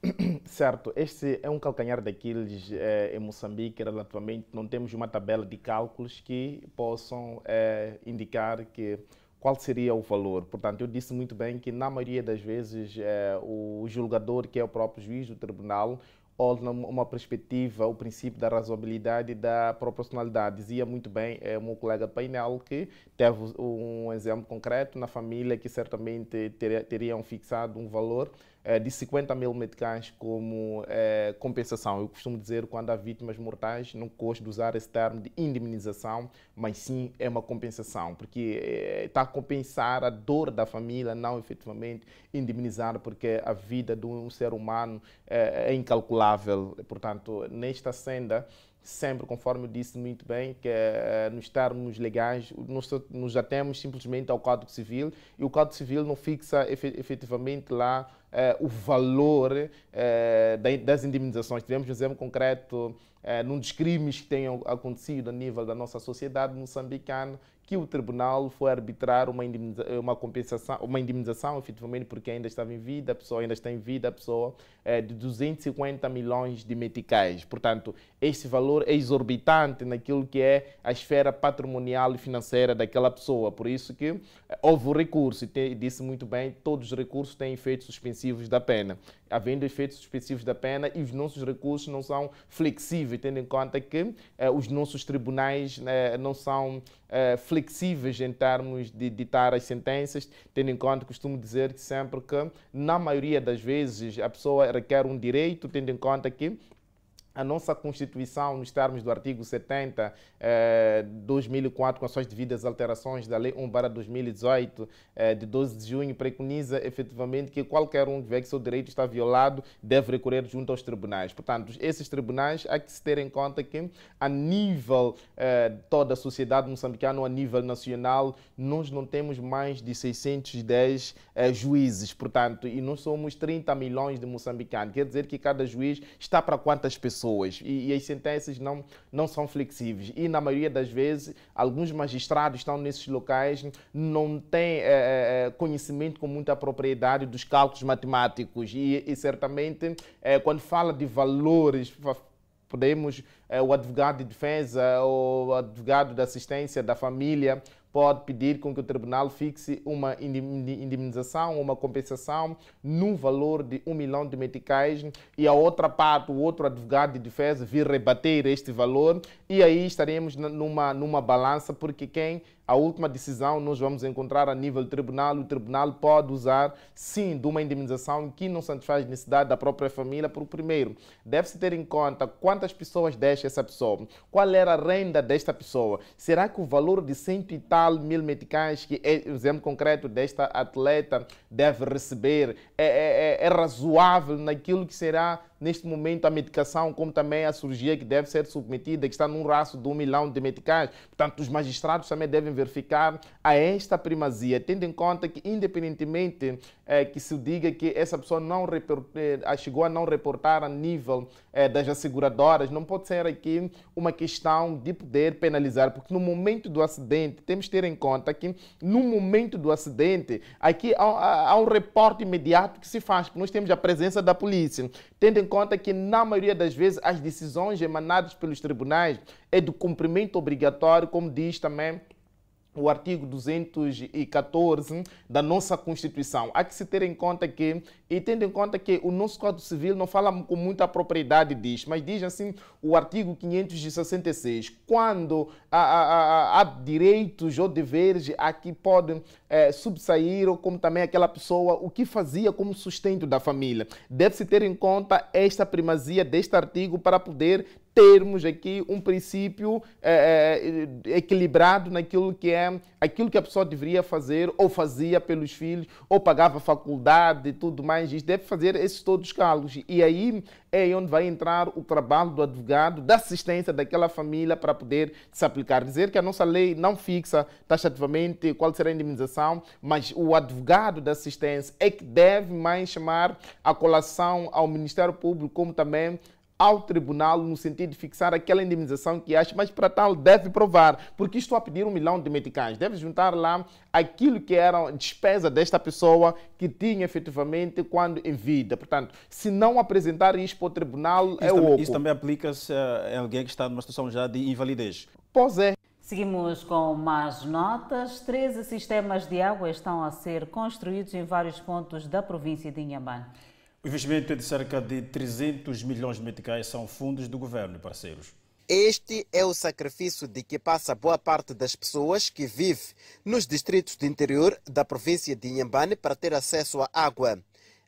Speaker 2: *coughs*
Speaker 41: Certo, este é um calcanhar daqueles eh, em Moçambique, relativamente, não temos uma tabela de cálculos que possam eh, indicar que qual seria o valor. Portanto, eu disse muito bem que na maioria das vezes eh, o julgador, que é o próprio juiz do tribunal, ou numa perspectiva, o princípio da razoabilidade e da proporcionalidade. Dizia muito bem é, o meu colega painel que teve um exemplo concreto na família que certamente ter, teriam fixado um valor é, de 50 mil meticais como é, compensação. Eu costumo dizer quando há vítimas mortais, não gosto de usar esse termo de indemnização, mas sim é uma compensação, porque é, está a compensar a dor da família, não efetivamente indemnizar, porque a vida de um ser humano é incalculável. Portanto, nesta senda, sempre, conforme eu disse muito bem, que é, nos termos legais, nós nos atemos simplesmente ao Código Civil e o Código Civil não fixa efetivamente lá eh, o valor eh, das indemnizações. Tivemos um exemplo concreto eh, num dos crimes que tenham acontecido a nível da nossa sociedade moçambicana, que o tribunal foi arbitrar uma, uma compensação, uma indemnização, efetivamente, porque ainda estava em vida, a pessoa ainda está em vida, a pessoa é de 250 milhões de meticais. Portanto, este valor é exorbitante naquilo que é a esfera patrimonial e financeira daquela pessoa. Por isso que eh, houve o recurso, e disse muito bem, todos os recursos têm efeitos suspensivos da pena. Havendo efeitos suspensivos da pena e os nossos recursos não são flexíveis, tendo em conta que eh, os nossos tribunais eh, não são eh, flexíveis em termos de ditar as sentenças, tendo em conta, costumo dizer que sempre que, na maioria das vezes, a pessoa requer um direito, tendo em conta que a nossa Constituição, nos termos do artigo 70, eh, 2004, com as suas devidas alterações da Lei 1 para 2018, eh, de 12 de junho, preconiza efetivamente que qualquer um que vê que seu direito está violado deve recorrer junto aos tribunais. Portanto, esses tribunais há que se ter em conta que, a nível eh, toda a sociedade moçambicana, a nível nacional, nós não temos mais de 610 eh, juízes, portanto, e nós somos 30 milhões de moçambicanos. Quer dizer que cada juiz está para quantas pessoas? Pessoas e, e, as sentenças não, não são flexíveis. E na maioria das vezes, alguns magistrados estão nesses locais, não têm é, conhecimento com muita propriedade dos cálculos matemáticos e, e certamente é, quando fala de valores podemos, é, o advogado de defesa ou o advogado de assistência da família pode pedir com que o tribunal fixe uma indemnização, uma compensação num valor de um milhão de meticais e a outra parte, o outro advogado de defesa, vir rebater este valor e aí estaremos numa, numa balança, porque quem a última decisão nós vamos encontrar a nível do tribunal. O tribunal pode usar, sim, de uma indemnização que não satisfaz a necessidade da própria família. Por primeiro, deve-se ter em conta quantas pessoas deixa essa pessoa, qual era a renda desta pessoa. Será que o valor de cento e tal mil meticais, que é o exemplo concreto desta atleta, deve receber, é, é, é, é razoável naquilo que será neste momento, a medicação, como também a cirurgia que deve ser submetida, que está num raço de um milhão de meticais. Portanto, os magistrados também devem verificar a esta primazia, tendo em conta que, independentemente é, que se diga que essa pessoa não é, chegou a não reportar a nível é, das asseguradoras, não pode ser aqui uma questão de poder penalizar, porque no momento do acidente, temos que ter em conta que no momento do acidente, aqui há, há um reporte imediato que se faz, porque nós temos a presença da polícia, tendo em conta que na maioria das vezes as decisões emanadas pelos tribunais é do cumprimento obrigatório, como diz também o artigo 214 da nossa Constituição. Há que se ter em conta que, e tendo em conta que o nosso Código Civil não fala com muita propriedade disso, mas diz assim o artigo 566, quando há, há, há direitos ou deveres a que podem é, subsair, ou como também aquela pessoa, o que fazia como sustento da família. Deve-se ter em conta esta primazia deste artigo para poder termos aqui um princípio é, é, equilibrado naquilo que é aquilo que a pessoa deveria fazer ou fazia pelos filhos ou pagava faculdade e tudo mais. Isso deve fazer esses todos os cálculos. E aí é onde vai entrar o trabalho do advogado, da assistência daquela família para poder se aplicar. Dizer que a nossa lei não fixa taxativamente qual será a indemnização, mas o advogado da assistência é que deve mais chamar a colação ao Ministério Público, como também ao tribunal no sentido de fixar aquela indemnização que acha, mas para tal deve provar, porque estou a pedir um milhão de meticais, deve juntar lá aquilo que era despesa desta pessoa que tinha efetivamente quando em vida. Portanto, se não apresentar isso para o tribunal,
Speaker 2: isso
Speaker 41: é
Speaker 2: também,
Speaker 41: oco.
Speaker 2: Isso também aplica-se a alguém que está numa situação já de invalidez.
Speaker 41: Pois é.
Speaker 1: Seguimos com mais notas. 13 sistemas de água estão a ser construídos em vários pontos da província de Inhambane.
Speaker 2: O investimento é de cerca de 300 milhões de meticais são fundos do governo parceiros.
Speaker 42: Este é o sacrifício de que passa boa parte das pessoas que vivem nos distritos do interior da província de Inhambane para ter acesso à água.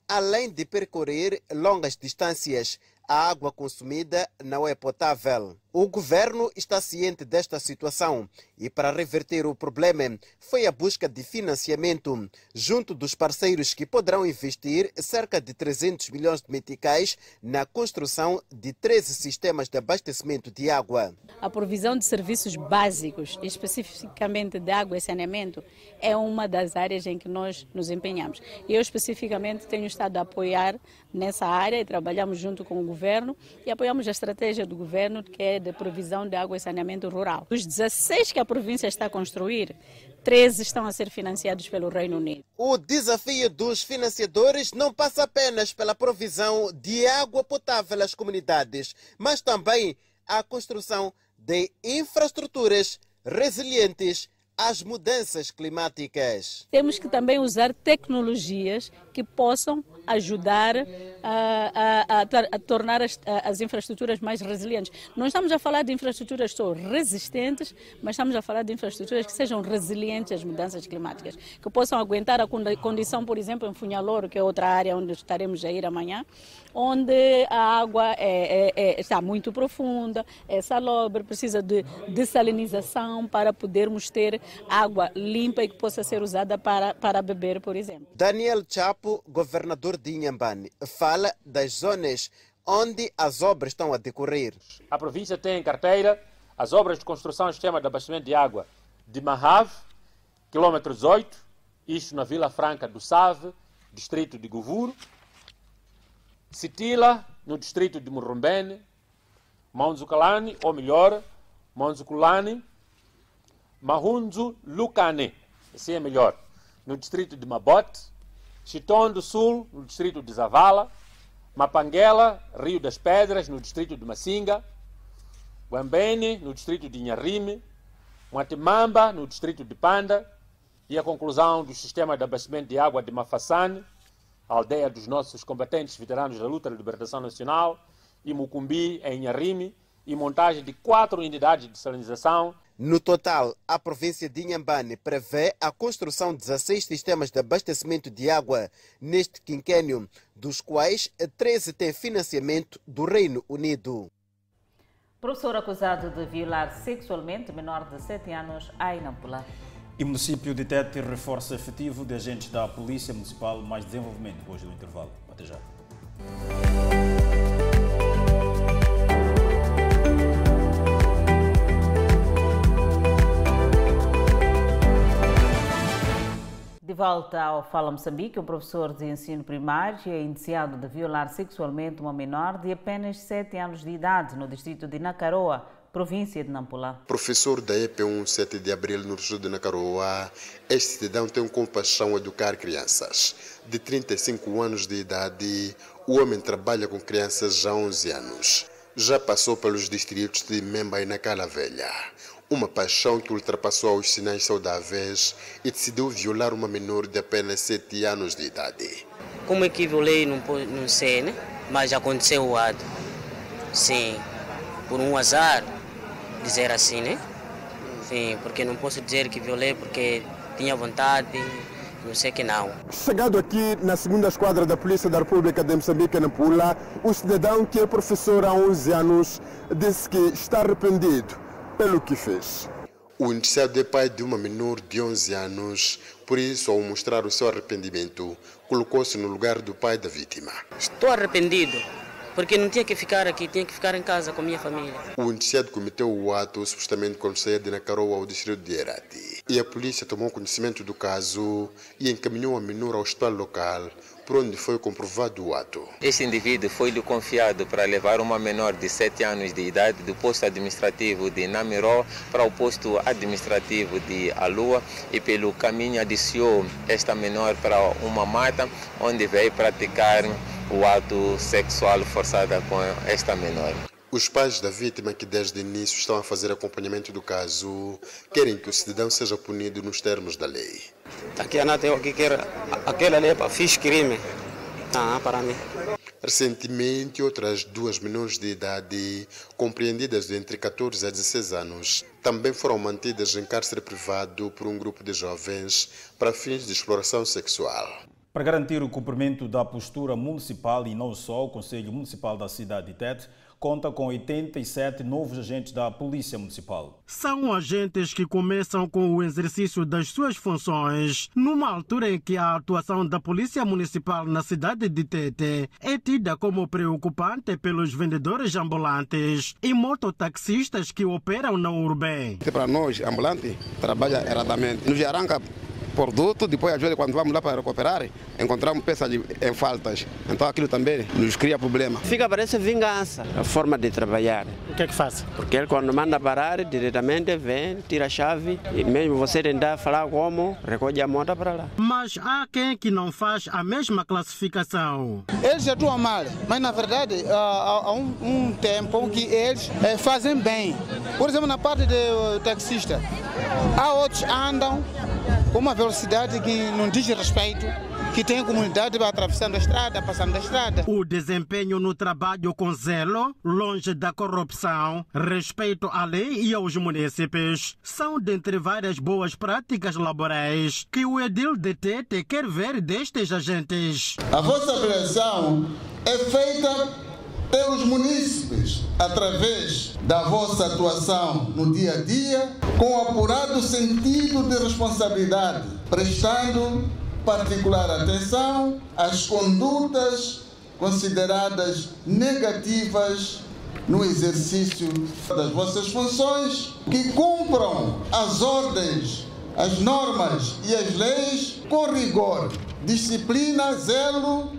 Speaker 42: Além de percorrer longas distâncias, a água consumida não é potável. O governo está ciente desta situação e, para reverter o problema, foi a busca de financiamento junto dos parceiros que poderão investir cerca de 300 milhões de meticais na construção de 13 sistemas de abastecimento de água.
Speaker 43: A provisão de serviços básicos, especificamente de água e saneamento, é uma das áreas em que nós nos empenhamos. Eu, especificamente, tenho estado a apoiar nessa área e trabalhamos junto com o governo e apoiamos a estratégia do governo, que é de provisão de água e saneamento rural. Dos 16 que a província está a construir, 13 estão a ser financiados pelo Reino Unido.
Speaker 42: O desafio dos financiadores não passa apenas pela provisão de água potável às comunidades, mas também a construção de infraestruturas resilientes às mudanças climáticas.
Speaker 43: Temos que também usar tecnologias que possam ajudar a, a, a, a tornar as, as, infraestruturas mais resilientes. Não estamos a falar de infraestruturas só resistentes, mas estamos a falar de infraestruturas que sejam resilientes às mudanças climáticas, que possam aguentar a condição, por exemplo, em Funhalouro, que é outra área onde estaremos a ir amanhã, onde a água é, é, é, está muito profunda, é salobre, precisa de dessalinização para podermos ter água limpa e que possa ser usada para, para beber, por exemplo.
Speaker 42: Daniel Chapo, governador de Inhambane, fala das zonas onde as obras estão a decorrer.
Speaker 44: A província tem em carteira as obras de construção do sistema de abastecimento de água de Mahave, quilômetro 18, isto na Vila Franca do Save, distrito de Govuro, Sitila, no distrito de Murrumbene, Manzukalani, ou melhor, Manzukulani, Mahunzu Lucane, esse é melhor, no distrito de Mabote, Chiton do Sul, no distrito de Zavala, Mapanguela, Rio das Pedras, no distrito de Massinga, Guambene, no distrito de Inharime, Matemamba, no distrito de Panda, e a conclusão do sistema de abastecimento de água de Mafassane, aldeia dos nossos combatentes veteranos da luta da libertação nacional, e Mucumbi, em Inharime, e montagem de quatro unidades de salinização
Speaker 42: no total, a província de Inhambane prevê a construção de 16 sistemas de abastecimento de água neste quinquênio, dos quais 13 têm financiamento do Reino Unido.
Speaker 1: Professor acusado de violar sexualmente menor de 7 anos a Inampula.
Speaker 2: E o município de Tete reforça efetivo de agentes da Polícia Municipal. Mais desenvolvimento depois do intervalo. Até já.
Speaker 1: Volta ao Fala Moçambique, um professor de ensino primário é indiciado de violar sexualmente uma menor de apenas 7 anos de idade no distrito de Nacaroa, província de Nampula.
Speaker 31: Professor da EP1 7 de abril no distrito de Nacaroa, este cidadão tem compaixão a educar crianças. De 35 anos de idade, o homem trabalha com crianças já há 11 anos. Já passou pelos distritos de Memba e Nacala Velha uma paixão que ultrapassou os sinais saudáveis e decidiu violar uma menor de apenas 7 anos de idade.
Speaker 45: Como é que violei, não, não sei, né? Mas aconteceu o ato. Sim, por um azar, dizer assim, né? Sim, porque não posso dizer que violei porque tinha vontade, não sei que não.
Speaker 46: Chegado aqui na segunda esquadra da Polícia da República de Moçambique, na Pula, o cidadão que é professor há 11 anos disse que está arrependido pelo que fez.
Speaker 31: O indiciado é pai de uma menor de 11 anos, por isso, ao mostrar o seu arrependimento, colocou-se no lugar do pai da vítima.
Speaker 45: Estou arrependido, porque não tinha que ficar aqui, tinha que ficar em casa com a minha família.
Speaker 31: O indiciado cometeu o ato supostamente quando saía de Nacaroa ao distrito de Herati. E a polícia tomou conhecimento do caso e encaminhou a menor ao hospital local, por onde foi comprovado o ato.
Speaker 33: Este indivíduo foi-lhe confiado para levar uma menor de 7 anos de idade do posto administrativo de Namiró para o posto administrativo de Alua e pelo caminho adiciou esta menor para uma mata onde veio praticar o ato sexual forçado com esta menor.
Speaker 31: Os pais da vítima, que desde o início estão a fazer acompanhamento do caso, querem que o cidadão seja punido nos termos da lei.
Speaker 47: Aqui a eu que quer aquela para fiz crime. Ah, para mim.
Speaker 31: Recentemente, outras duas menores de idade, compreendidas de entre 14 a 16 anos, também foram mantidas em cárcere privado por um grupo de jovens para fins de exploração sexual.
Speaker 2: Para garantir o cumprimento da postura municipal e não só, o Conselho Municipal da cidade de Tete conta com 87 novos agentes da Polícia Municipal.
Speaker 48: São agentes que começam com o exercício das suas funções numa altura em que a atuação da Polícia Municipal na cidade de Tete é tida como preocupante pelos vendedores ambulantes e mototaxistas que operam na urbe.
Speaker 49: Para nós, ambulante, trabalha erradamente. Nos arranca produto, depois vezes quando vamos lá para recuperar, encontramos peças em faltas. Então aquilo também nos cria problema.
Speaker 50: Fica parece vingança, a forma de trabalhar.
Speaker 48: O que é que faz?
Speaker 50: Porque ele quando manda parar, diretamente vem, tira a chave e mesmo você tentar falar como, recolhe a moto para lá.
Speaker 48: Mas há quem que não faz a mesma classificação.
Speaker 51: Eles atuam mal, mas na verdade há um, um tempo que eles é, fazem bem. Por exemplo, na parte do taxista, há outros andam com uma velocidade que não diz respeito que tem comunidade atravessando a estrada, passando a estrada.
Speaker 48: O desempenho no trabalho com zelo, longe da corrupção, respeito à lei e aos municípios, são dentre várias boas práticas laborais que o Edil de Tete quer ver destes agentes.
Speaker 52: A vossa avaliação é feita pelos munícipes, através da vossa atuação no dia a dia, com apurado sentido de responsabilidade, prestando particular atenção às condutas consideradas negativas no exercício das vossas funções, que cumpram as ordens, as normas e as leis com rigor, disciplina, zelo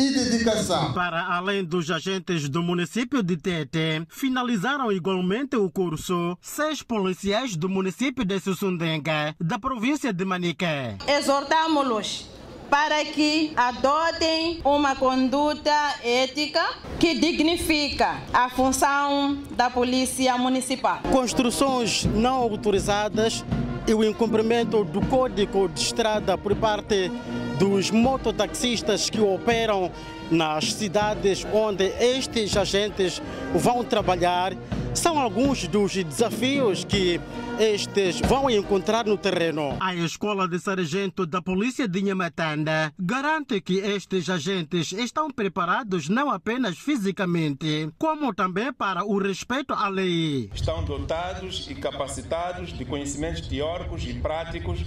Speaker 52: e dedicação.
Speaker 48: Para além dos agentes do município de Tete, finalizaram igualmente o curso seis policiais do município de Sussundenga, da província de Maniqué.
Speaker 53: Exortamos-los para que adotem uma conduta ética que dignifica a função da Polícia Municipal.
Speaker 48: Construções não autorizadas e o incumprimento do Código de Estrada por parte dos mototaxistas que operam nas cidades onde estes agentes vão trabalhar são alguns dos desafios que estes vão encontrar no terreno. A Escola de Sargento da Polícia de Nhamatanda garante que estes agentes estão preparados não apenas fisicamente, como também para o respeito à lei.
Speaker 54: Estão dotados e capacitados de conhecimentos teóricos e práticos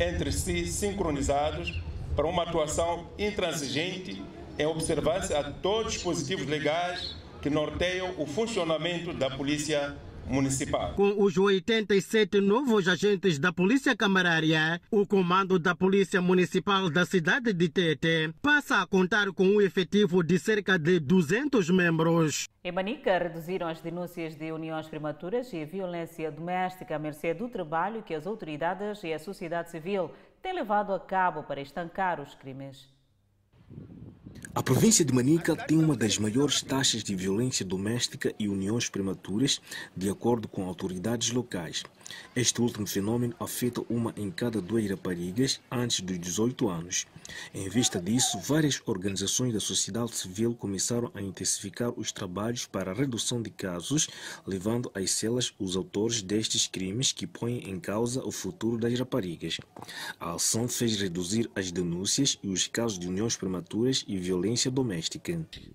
Speaker 54: entre si sincronizados para uma atuação intransigente em observância a todos os dispositivos legais que norteiam o funcionamento da Polícia
Speaker 55: municipal.
Speaker 56: Com os 87 novos agentes da Polícia Camarária, o comando da Polícia Municipal da cidade de Tete passa a contar com um efetivo de cerca de 200 membros.
Speaker 1: Em Manica, reduziram as denúncias de uniões prematuras e violência doméstica à mercê do trabalho que as autoridades e a sociedade civil têm levado a cabo para estancar os crimes.
Speaker 57: A província de Manica tem uma das maiores taxas de violência doméstica e uniões prematuras, de acordo com autoridades locais. Este último fenômeno afeta uma em cada duas raparigas antes dos 18 anos. Em vista disso, várias organizações da sociedade civil começaram a intensificar os trabalhos para a redução de casos, levando às celas os autores destes crimes que põem em causa o futuro das raparigas. A ação fez reduzir as denúncias e os casos de uniões prematuras e violência doméstica.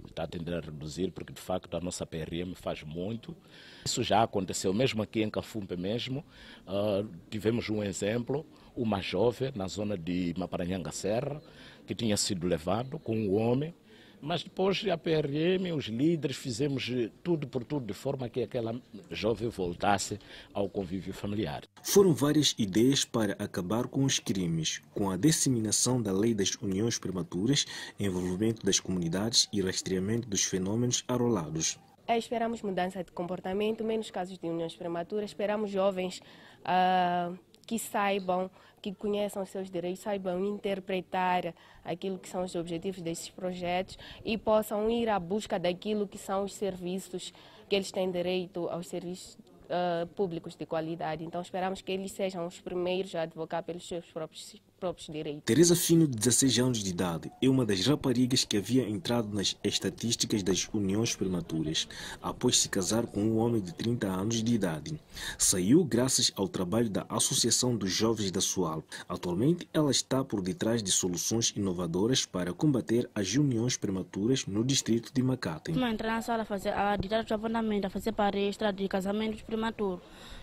Speaker 52: Está a a reduzir porque, de facto, a nossa PRM faz muito. Isso já aconteceu, mesmo aqui em Cafumpe mesmo. Uh, tivemos um exemplo, uma jovem na zona de Maparanhanga Serra, que tinha sido levado com um homem, mas depois a PRM, os líderes, fizemos tudo por tudo de forma que aquela jovem voltasse ao convívio familiar.
Speaker 57: Foram várias ideias para acabar com os crimes, com a disseminação da lei das uniões prematuras, envolvimento das comunidades e rastreamento dos fenômenos arrolados.
Speaker 48: É, esperamos mudança de comportamento, menos casos de uniões prematuras, esperamos jovens uh, que saibam, que conheçam os seus direitos, saibam interpretar aquilo que são os objetivos desses projetos e possam ir à busca daquilo que são os serviços que eles têm direito aos serviços uh, públicos de qualidade. Então esperamos que eles sejam os primeiros a advogar pelos seus próprios próprios direitos.
Speaker 57: Teresa Fino, de 16 anos de idade, é uma das raparigas que havia entrado nas estatísticas das uniões prematuras, após se casar com um homem de 30 anos de idade. Saiu graças ao trabalho da Associação dos Jovens da SUAL. Atualmente, ela está por detrás de soluções inovadoras para combater as uniões prematuras no distrito de Macate.
Speaker 13: Uma entrar na sala, fazer a ditar de fazer palestra de casamentos prematuros.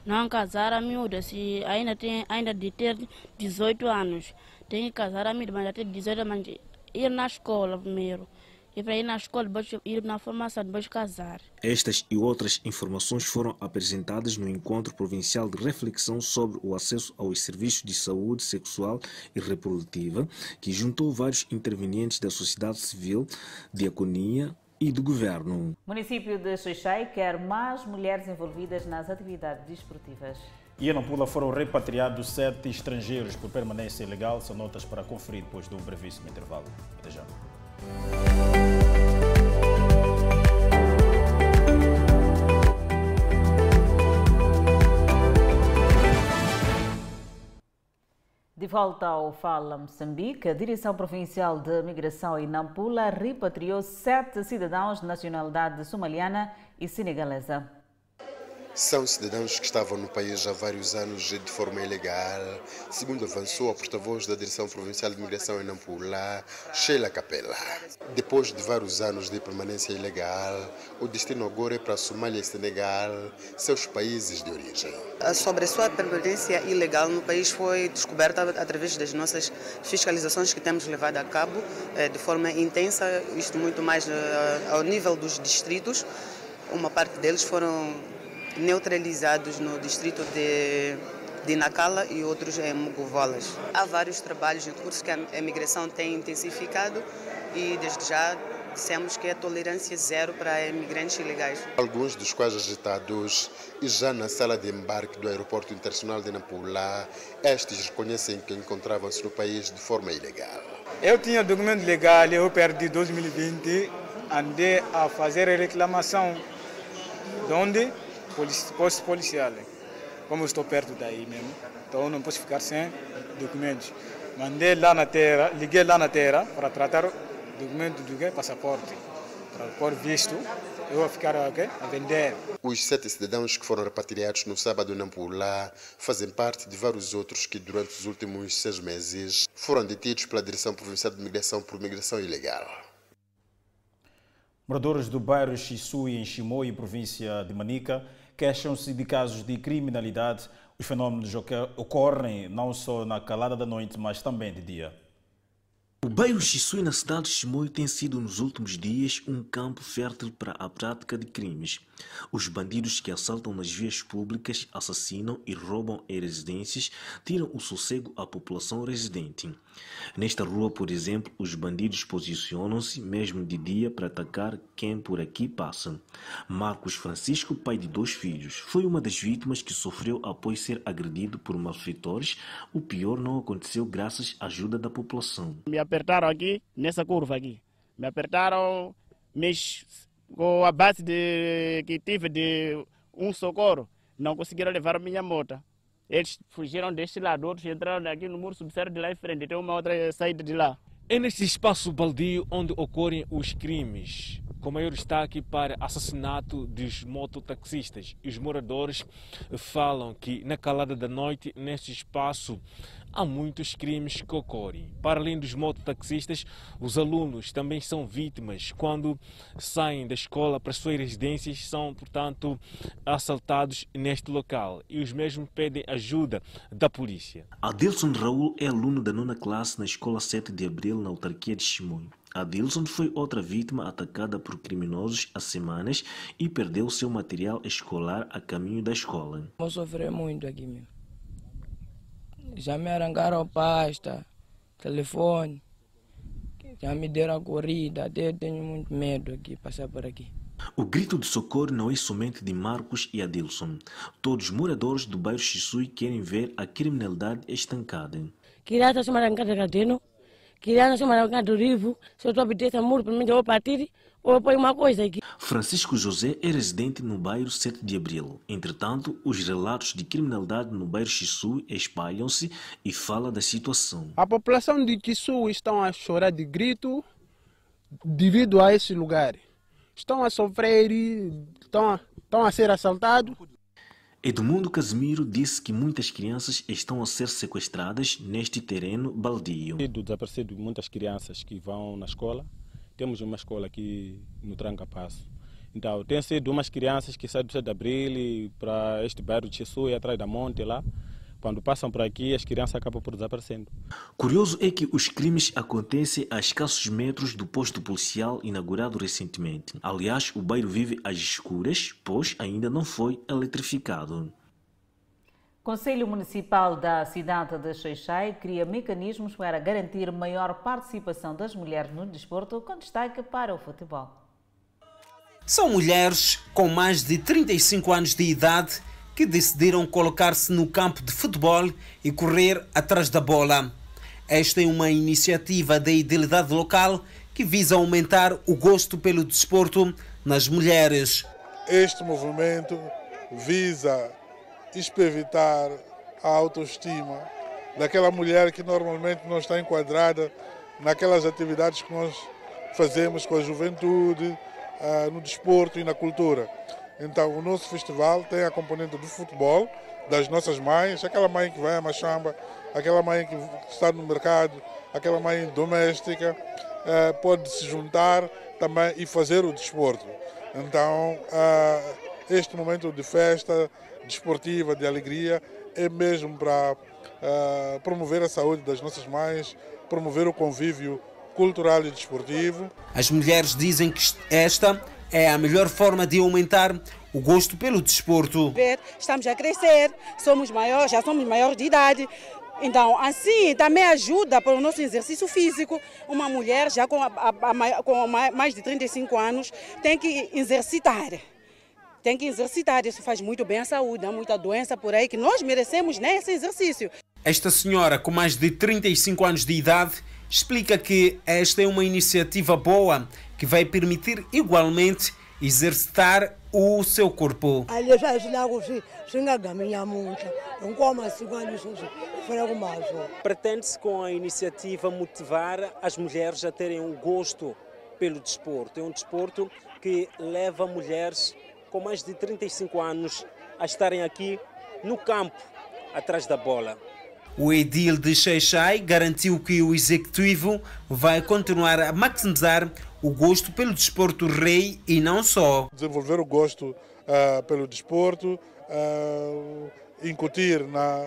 Speaker 13: Não casar a miúda, se ainda tem ainda de ter 18 anos. Tem que casar a miúda, mas tem 18 anos. Ir na escola primeiro. E para ir na escola, depois ir na formação, depois casar.
Speaker 57: Estas e outras informações foram apresentadas no Encontro Provincial de Reflexão sobre o acesso aos serviços de saúde sexual e reprodutiva, que juntou vários intervenientes da sociedade civil, diaconia, e do governo.
Speaker 1: O município de Xixai quer mais mulheres envolvidas nas atividades desportivas.
Speaker 2: E em Nampula foram repatriados sete estrangeiros por permanência ilegal. São notas para conferir depois do brevíssimo intervalo. Até já.
Speaker 1: De volta ao Fala Moçambique, a Direção Provincial de Migração em Nampula repatriou sete cidadãos de nacionalidade somaliana e senegalesa.
Speaker 31: São cidadãos que estavam no país há vários anos de forma ilegal, segundo avançou a porta-voz da Direção Provincial de Migração em Nampula, Sheila Capella. Depois de vários anos de permanência ilegal, o destino agora é para a Somália e Senegal, seus países de origem.
Speaker 58: Sobre a sua permanência ilegal no país foi descoberta através das nossas fiscalizações que temos levado a cabo eh, de forma intensa, isto muito mais eh, ao nível dos distritos. Uma parte deles foram neutralizados no distrito de, de Nacala e outros em Mugovolas. Há vários trabalhos em curso que a imigração tem intensificado e desde já dissemos que é tolerância zero para imigrantes ilegais.
Speaker 31: Alguns dos quais agitados e já na sala de embarque do aeroporto internacional de Nampula, estes reconhecem que encontravam-se no país de forma ilegal.
Speaker 59: Eu tinha documento legal, eu perdi 2020, andei a fazer reclamação de onde posto policial. Como estou perto daí mesmo, então não posso ficar sem documentos. Mandei lá na terra, liguei lá na terra para tratar o documento do que? passaporte, para pôr visto. Eu vou ficar okay? a vender.
Speaker 31: Os sete cidadãos que foram repatriados no sábado em Nampula fazem parte de vários outros que, durante os últimos seis meses, foram detidos pela Direção Provincial de Migração por migração ilegal.
Speaker 2: Moradores do bairro Xisui, em Chimoio, província de Manica, queixam-se de casos de criminalidade. Os fenômenos ocorrem não só na calada da noite, mas também de dia.
Speaker 57: O bairro Xisui na cidade de Chimoio tem sido nos últimos dias um campo fértil para a prática de crimes. Os bandidos que assaltam nas vias públicas, assassinam e roubam em residências tiram o sossego à população residente. Nesta rua, por exemplo, os bandidos posicionam-se mesmo de dia para atacar quem por aqui passa. Marcos Francisco, pai de dois filhos, foi uma das vítimas que sofreu após ser agredido por malfeitores. O pior não aconteceu graças à ajuda da população.
Speaker 60: Me apertaram aqui, nessa curva aqui. Me apertaram, mas com a base de, que tive de um socorro, não conseguiram levar a minha moto. Eles fugiram deste lado, outros entraram aqui no muro subsidiário de lá em frente, tem uma outra saída de lá.
Speaker 48: É neste espaço baldio onde ocorrem os crimes, com maior destaque para assassinato dos mototaxistas. Os moradores falam que na calada da noite, neste espaço, há muitos crimes que ocorrem. Para além dos mototaxistas, os alunos também são vítimas quando saem da escola para as suas residências, são, portanto, assaltados neste local e os mesmos pedem ajuda da polícia.
Speaker 57: Adilson Raul é aluno da nona classe na Escola 7 de Abril, na autarquia de Chimoio. Adilson foi outra vítima atacada por criminosos há semanas e perdeu seu material escolar a caminho da escola.
Speaker 13: Vou sofrer muito aqui mesmo. Já me arrancaram pasta, telefone, já me deram a corrida, até tenho muito medo aqui, passar por aqui.
Speaker 57: O grito de socorro não é somente de Marcos e Adilson. Todos os moradores do bairro Xisui querem ver a criminalidade estancada.
Speaker 13: Queria estar chamando a cadeno, queria estar chamando a do rivo, se eu estou a pedir essa muro, para mim eu vou partir, ou eu ponho uma coisa aqui.
Speaker 57: Francisco José é residente no bairro 7 de Abril. Entretanto, os relatos de criminalidade no bairro Xisui espalham-se e fala da situação.
Speaker 61: A população de Xisui estão a chorar de grito devido a esse lugar. Estão a sofrer, estão a, estão a ser assaltados.
Speaker 57: Edmundo Casimiro disse que muitas crianças estão a ser sequestradas neste terreno baldio.
Speaker 62: Do desaparecido muitas crianças que vão na escola. Temos uma escola aqui no Tranca Passo. Então, tem sido umas crianças que saem do 7 de Abril para este bairro de e atrás da Monte lá. Quando passam por aqui, as crianças acabam por desaparecendo.
Speaker 57: Curioso é que os crimes acontecem a escassos metros do posto policial inaugurado recentemente. Aliás, o bairro vive às escuras, pois ainda não foi eletrificado.
Speaker 1: Conselho Municipal da cidade de Xeixai cria mecanismos para garantir maior participação das mulheres no desporto, com destaque para o futebol.
Speaker 38: São mulheres com mais de 35 anos de idade que decidiram colocar-se no campo de futebol e correr atrás da bola. Esta é uma iniciativa da idilidade local que visa aumentar o gosto pelo desporto nas mulheres.
Speaker 39: Este movimento visa espevitar a autoestima daquela mulher que normalmente não está enquadrada naquelas atividades que nós fazemos com a juventude, no desporto e na cultura. Então, o nosso festival tem a componente do futebol, das nossas mães, aquela mãe que vai a Machamba, aquela mãe que está no mercado, aquela mãe doméstica, eh, pode se juntar também e fazer o desporto. Então, eh, este momento de festa desportiva, de alegria, é mesmo para eh, promover a saúde das nossas mães, promover o convívio cultural e desportivo.
Speaker 38: As mulheres dizem que esta é a melhor forma de aumentar o gosto pelo desporto.
Speaker 63: Estamos a crescer, somos maiores, já somos maiores de idade. Então, assim, também ajuda para o nosso exercício físico. Uma mulher já com, a, a, com mais de 35 anos tem que exercitar. Tem que exercitar, isso faz muito bem à saúde. Há muita doença por aí que nós merecemos nesse exercício.
Speaker 38: Esta senhora, com mais de 35 anos de idade, explica que esta é uma iniciativa boa que vai permitir igualmente exercitar o seu corpo. Pretende-se com a iniciativa motivar as mulheres a terem um gosto pelo desporto. É um desporto que leva mulheres com mais de 35 anos a estarem aqui no campo, atrás da bola. O edil de Xeixai garantiu que o executivo vai continuar a maximizar o gosto pelo desporto rei e não só.
Speaker 39: Desenvolver o gosto uh, pelo desporto, uh, incutir na,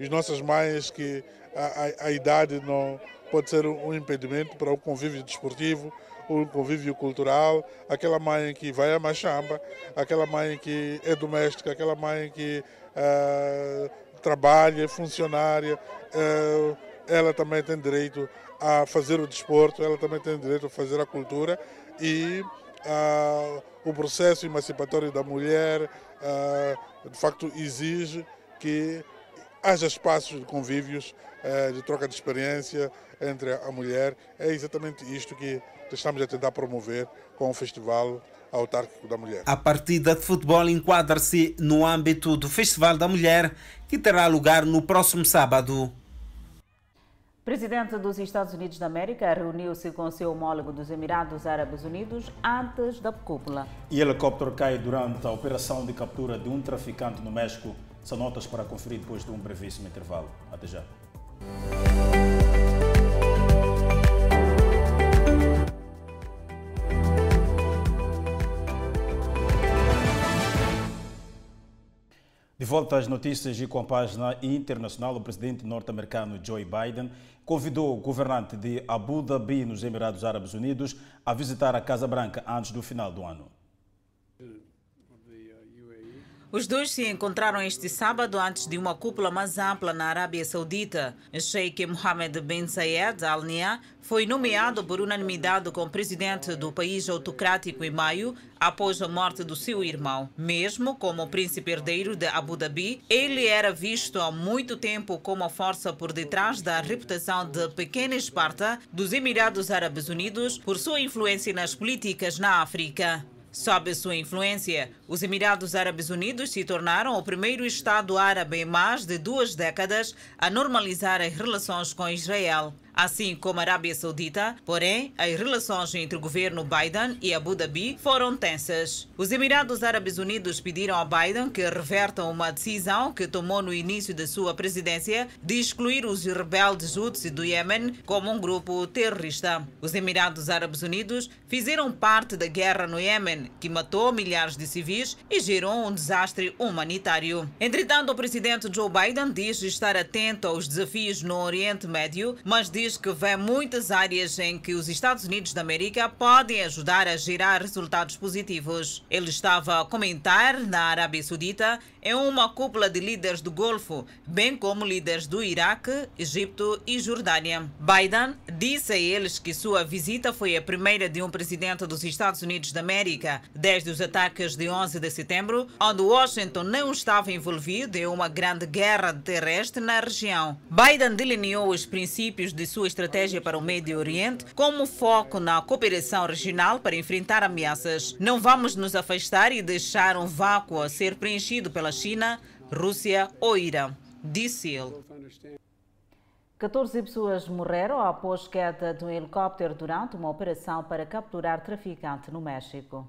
Speaker 39: as nossas mães que a, a, a idade não pode ser um impedimento para o convívio desportivo, o convívio cultural, aquela mãe que vai a machamba, aquela mãe que é doméstica, aquela mãe que uh, trabalha, é funcionária, ela também tem direito a fazer o desporto, ela também tem direito a fazer a cultura e uh, o processo emancipatório da mulher de facto exige que haja espaços de convívios, de troca de experiência entre a mulher. É exatamente isto que estamos a tentar promover com o Festival Autárquico da Mulher.
Speaker 64: A partida de futebol enquadra-se no âmbito do Festival da Mulher, que terá lugar no próximo sábado.
Speaker 1: Presidente dos Estados Unidos da América reuniu-se com seu homólogo dos Emirados Árabes Unidos antes da cúpula.
Speaker 2: E helicóptero cai durante a operação de captura de um traficante no México. São notas para conferir depois de um brevíssimo intervalo. Até já. De volta às notícias e com a página internacional, o presidente norte-americano Joe Biden convidou o governante de Abu Dhabi, nos Emirados Árabes Unidos, a visitar a Casa Branca antes do final do ano.
Speaker 1: Os dois se encontraram este sábado antes de uma cúpula mais ampla na Arábia Saudita. Sheikh Mohammed bin Zayed Al Nahyan foi nomeado por unanimidade como presidente do país autocrático em maio, após a morte do seu irmão. Mesmo como príncipe herdeiro de Abu Dhabi, ele era visto há muito tempo como a força por detrás da reputação de pequena Esparta dos Emirados Árabes Unidos por sua influência nas políticas na África. Sob sua influência, os Emirados Árabes Unidos se tornaram o primeiro Estado árabe em mais de duas décadas a normalizar as relações com Israel assim como a Arábia Saudita, porém, as relações entre o governo Biden e Abu Dhabi foram tensas. Os Emirados Árabes Unidos pediram a Biden que reverta uma decisão que tomou no início de sua presidência de excluir os rebeldes Houthis do Iêmen como um grupo terrorista. Os Emirados Árabes Unidos fizeram parte da guerra no Iêmen, que matou milhares de civis e gerou um desastre humanitário. Entretanto, o presidente Joe Biden diz estar atento aos desafios no Oriente Médio, mas diz diz que vê muitas áreas em que os Estados Unidos da América podem ajudar a gerar resultados positivos. Ele estava a comentar na Arábia Saudita em uma cúpula de líderes do Golfo, bem como líderes do Iraque, Egito e Jordânia. Biden disse a eles que sua visita foi a primeira de um presidente dos Estados Unidos da América desde os ataques de 11 de setembro, onde Washington não estava envolvido em uma grande guerra terrestre na região. Biden delineou os princípios de sua estratégia para o Médio Oriente como foco na cooperação regional para enfrentar ameaças. Não vamos nos afastar e deixar um vácuo a ser preenchido pela China, Rússia ou Irã, disse ele. 14 pessoas morreram após queda de um helicóptero durante uma operação para capturar traficante no México.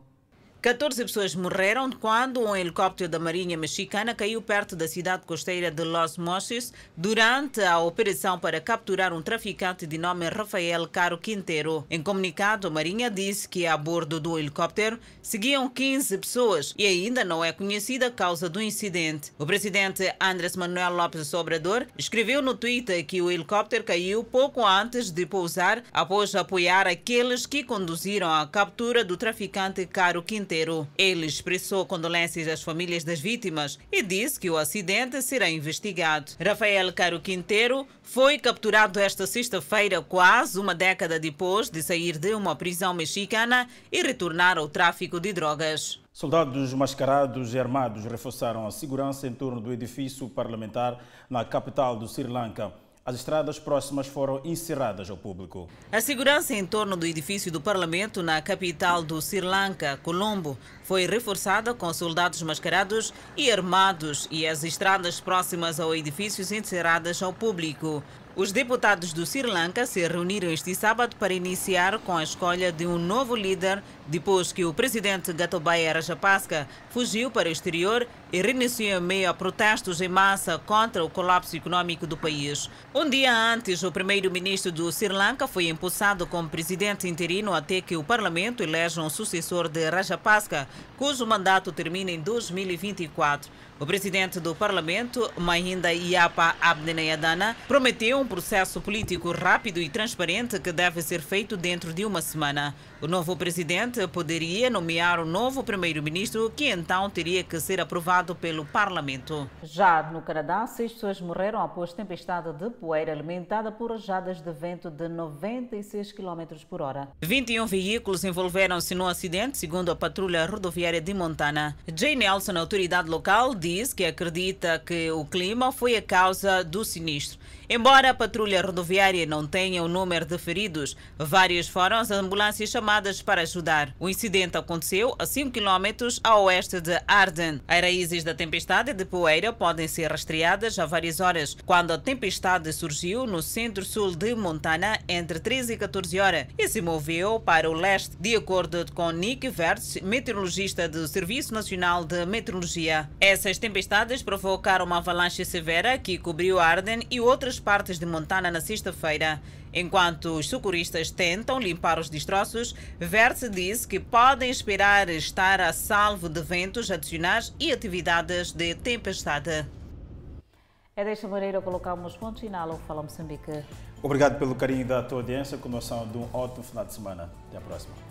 Speaker 1: 14 pessoas morreram quando um helicóptero da Marinha Mexicana caiu perto da cidade costeira de Los Mochis durante a operação para capturar um traficante de nome Rafael Caro Quintero. Em comunicado, a Marinha disse que a bordo do helicóptero seguiam 15 pessoas e ainda não é conhecida a causa do incidente. O presidente Andrés Manuel López Obrador escreveu no Twitter que o helicóptero caiu pouco antes de pousar após apoiar aqueles que conduziram à captura do traficante Caro Quintero. Ele expressou condolências às famílias das vítimas e disse que o acidente será investigado. Rafael Caro Quinteiro foi capturado esta sexta-feira, quase uma década depois de sair de uma prisão mexicana e retornar ao tráfico de drogas.
Speaker 2: Soldados mascarados e armados reforçaram a segurança em torno do edifício parlamentar na capital do Sri Lanka as estradas próximas foram encerradas ao público.
Speaker 1: A segurança em torno do edifício do Parlamento na capital do Sri Lanka, Colombo, foi reforçada com soldados mascarados e armados e as estradas próximas ao edifício encerradas ao público. Os deputados do Sri Lanka se reuniram este sábado para iniciar com a escolha de um novo líder depois que o presidente Gotabaya Rajapaksa fugiu para o exterior e reiniciou em meio a protestos em massa contra o colapso econômico do país. Um dia antes, o primeiro-ministro do Sri Lanka foi impulsado como presidente interino até que o parlamento eleja um sucessor de Rajapaksa, cujo mandato termina em 2024. O presidente do parlamento, Mahinda Iapa Abdenayadana, prometeu um processo político rápido e transparente que deve ser feito dentro de uma semana. O novo presidente poderia nomear um novo primeiro-ministro, que então teria que ser aprovado pelo parlamento. Já no Canadá, seis pessoas morreram após tempestade de poeira alimentada por rajadas de vento de 96 km por hora. 21 veículos envolveram-se no acidente, segundo a patrulha rodoviária de Montana. Jay Nelson, autoridade local, diz que acredita que o clima foi a causa do sinistro. Embora a patrulha rodoviária não tenha o número de feridos, várias foram as ambulâncias chamadas para ajudar. O incidente aconteceu a 5 km a oeste de Arden. As raízes da tempestade de poeira podem ser rastreadas há várias horas, quando a tempestade surgiu no centro-sul de Montana entre 13 e 14 horas e se moveu para o leste, de acordo com Nick Verts, meteorologista do Serviço Nacional de Meteorologia. Essas tempestades provocaram uma avalanche severa que cobriu Arden e outras partes de Montana na sexta-feira. Enquanto os socorristas tentam limpar os destroços, Verse disse que podem esperar estar a salvo de ventos adicionais e atividades de tempestade. É desta maneira colocamos ponto final ao Fala Moçambique.
Speaker 2: Obrigado pelo carinho da tua audiência, com noção de um ótimo final de semana. Até a próxima.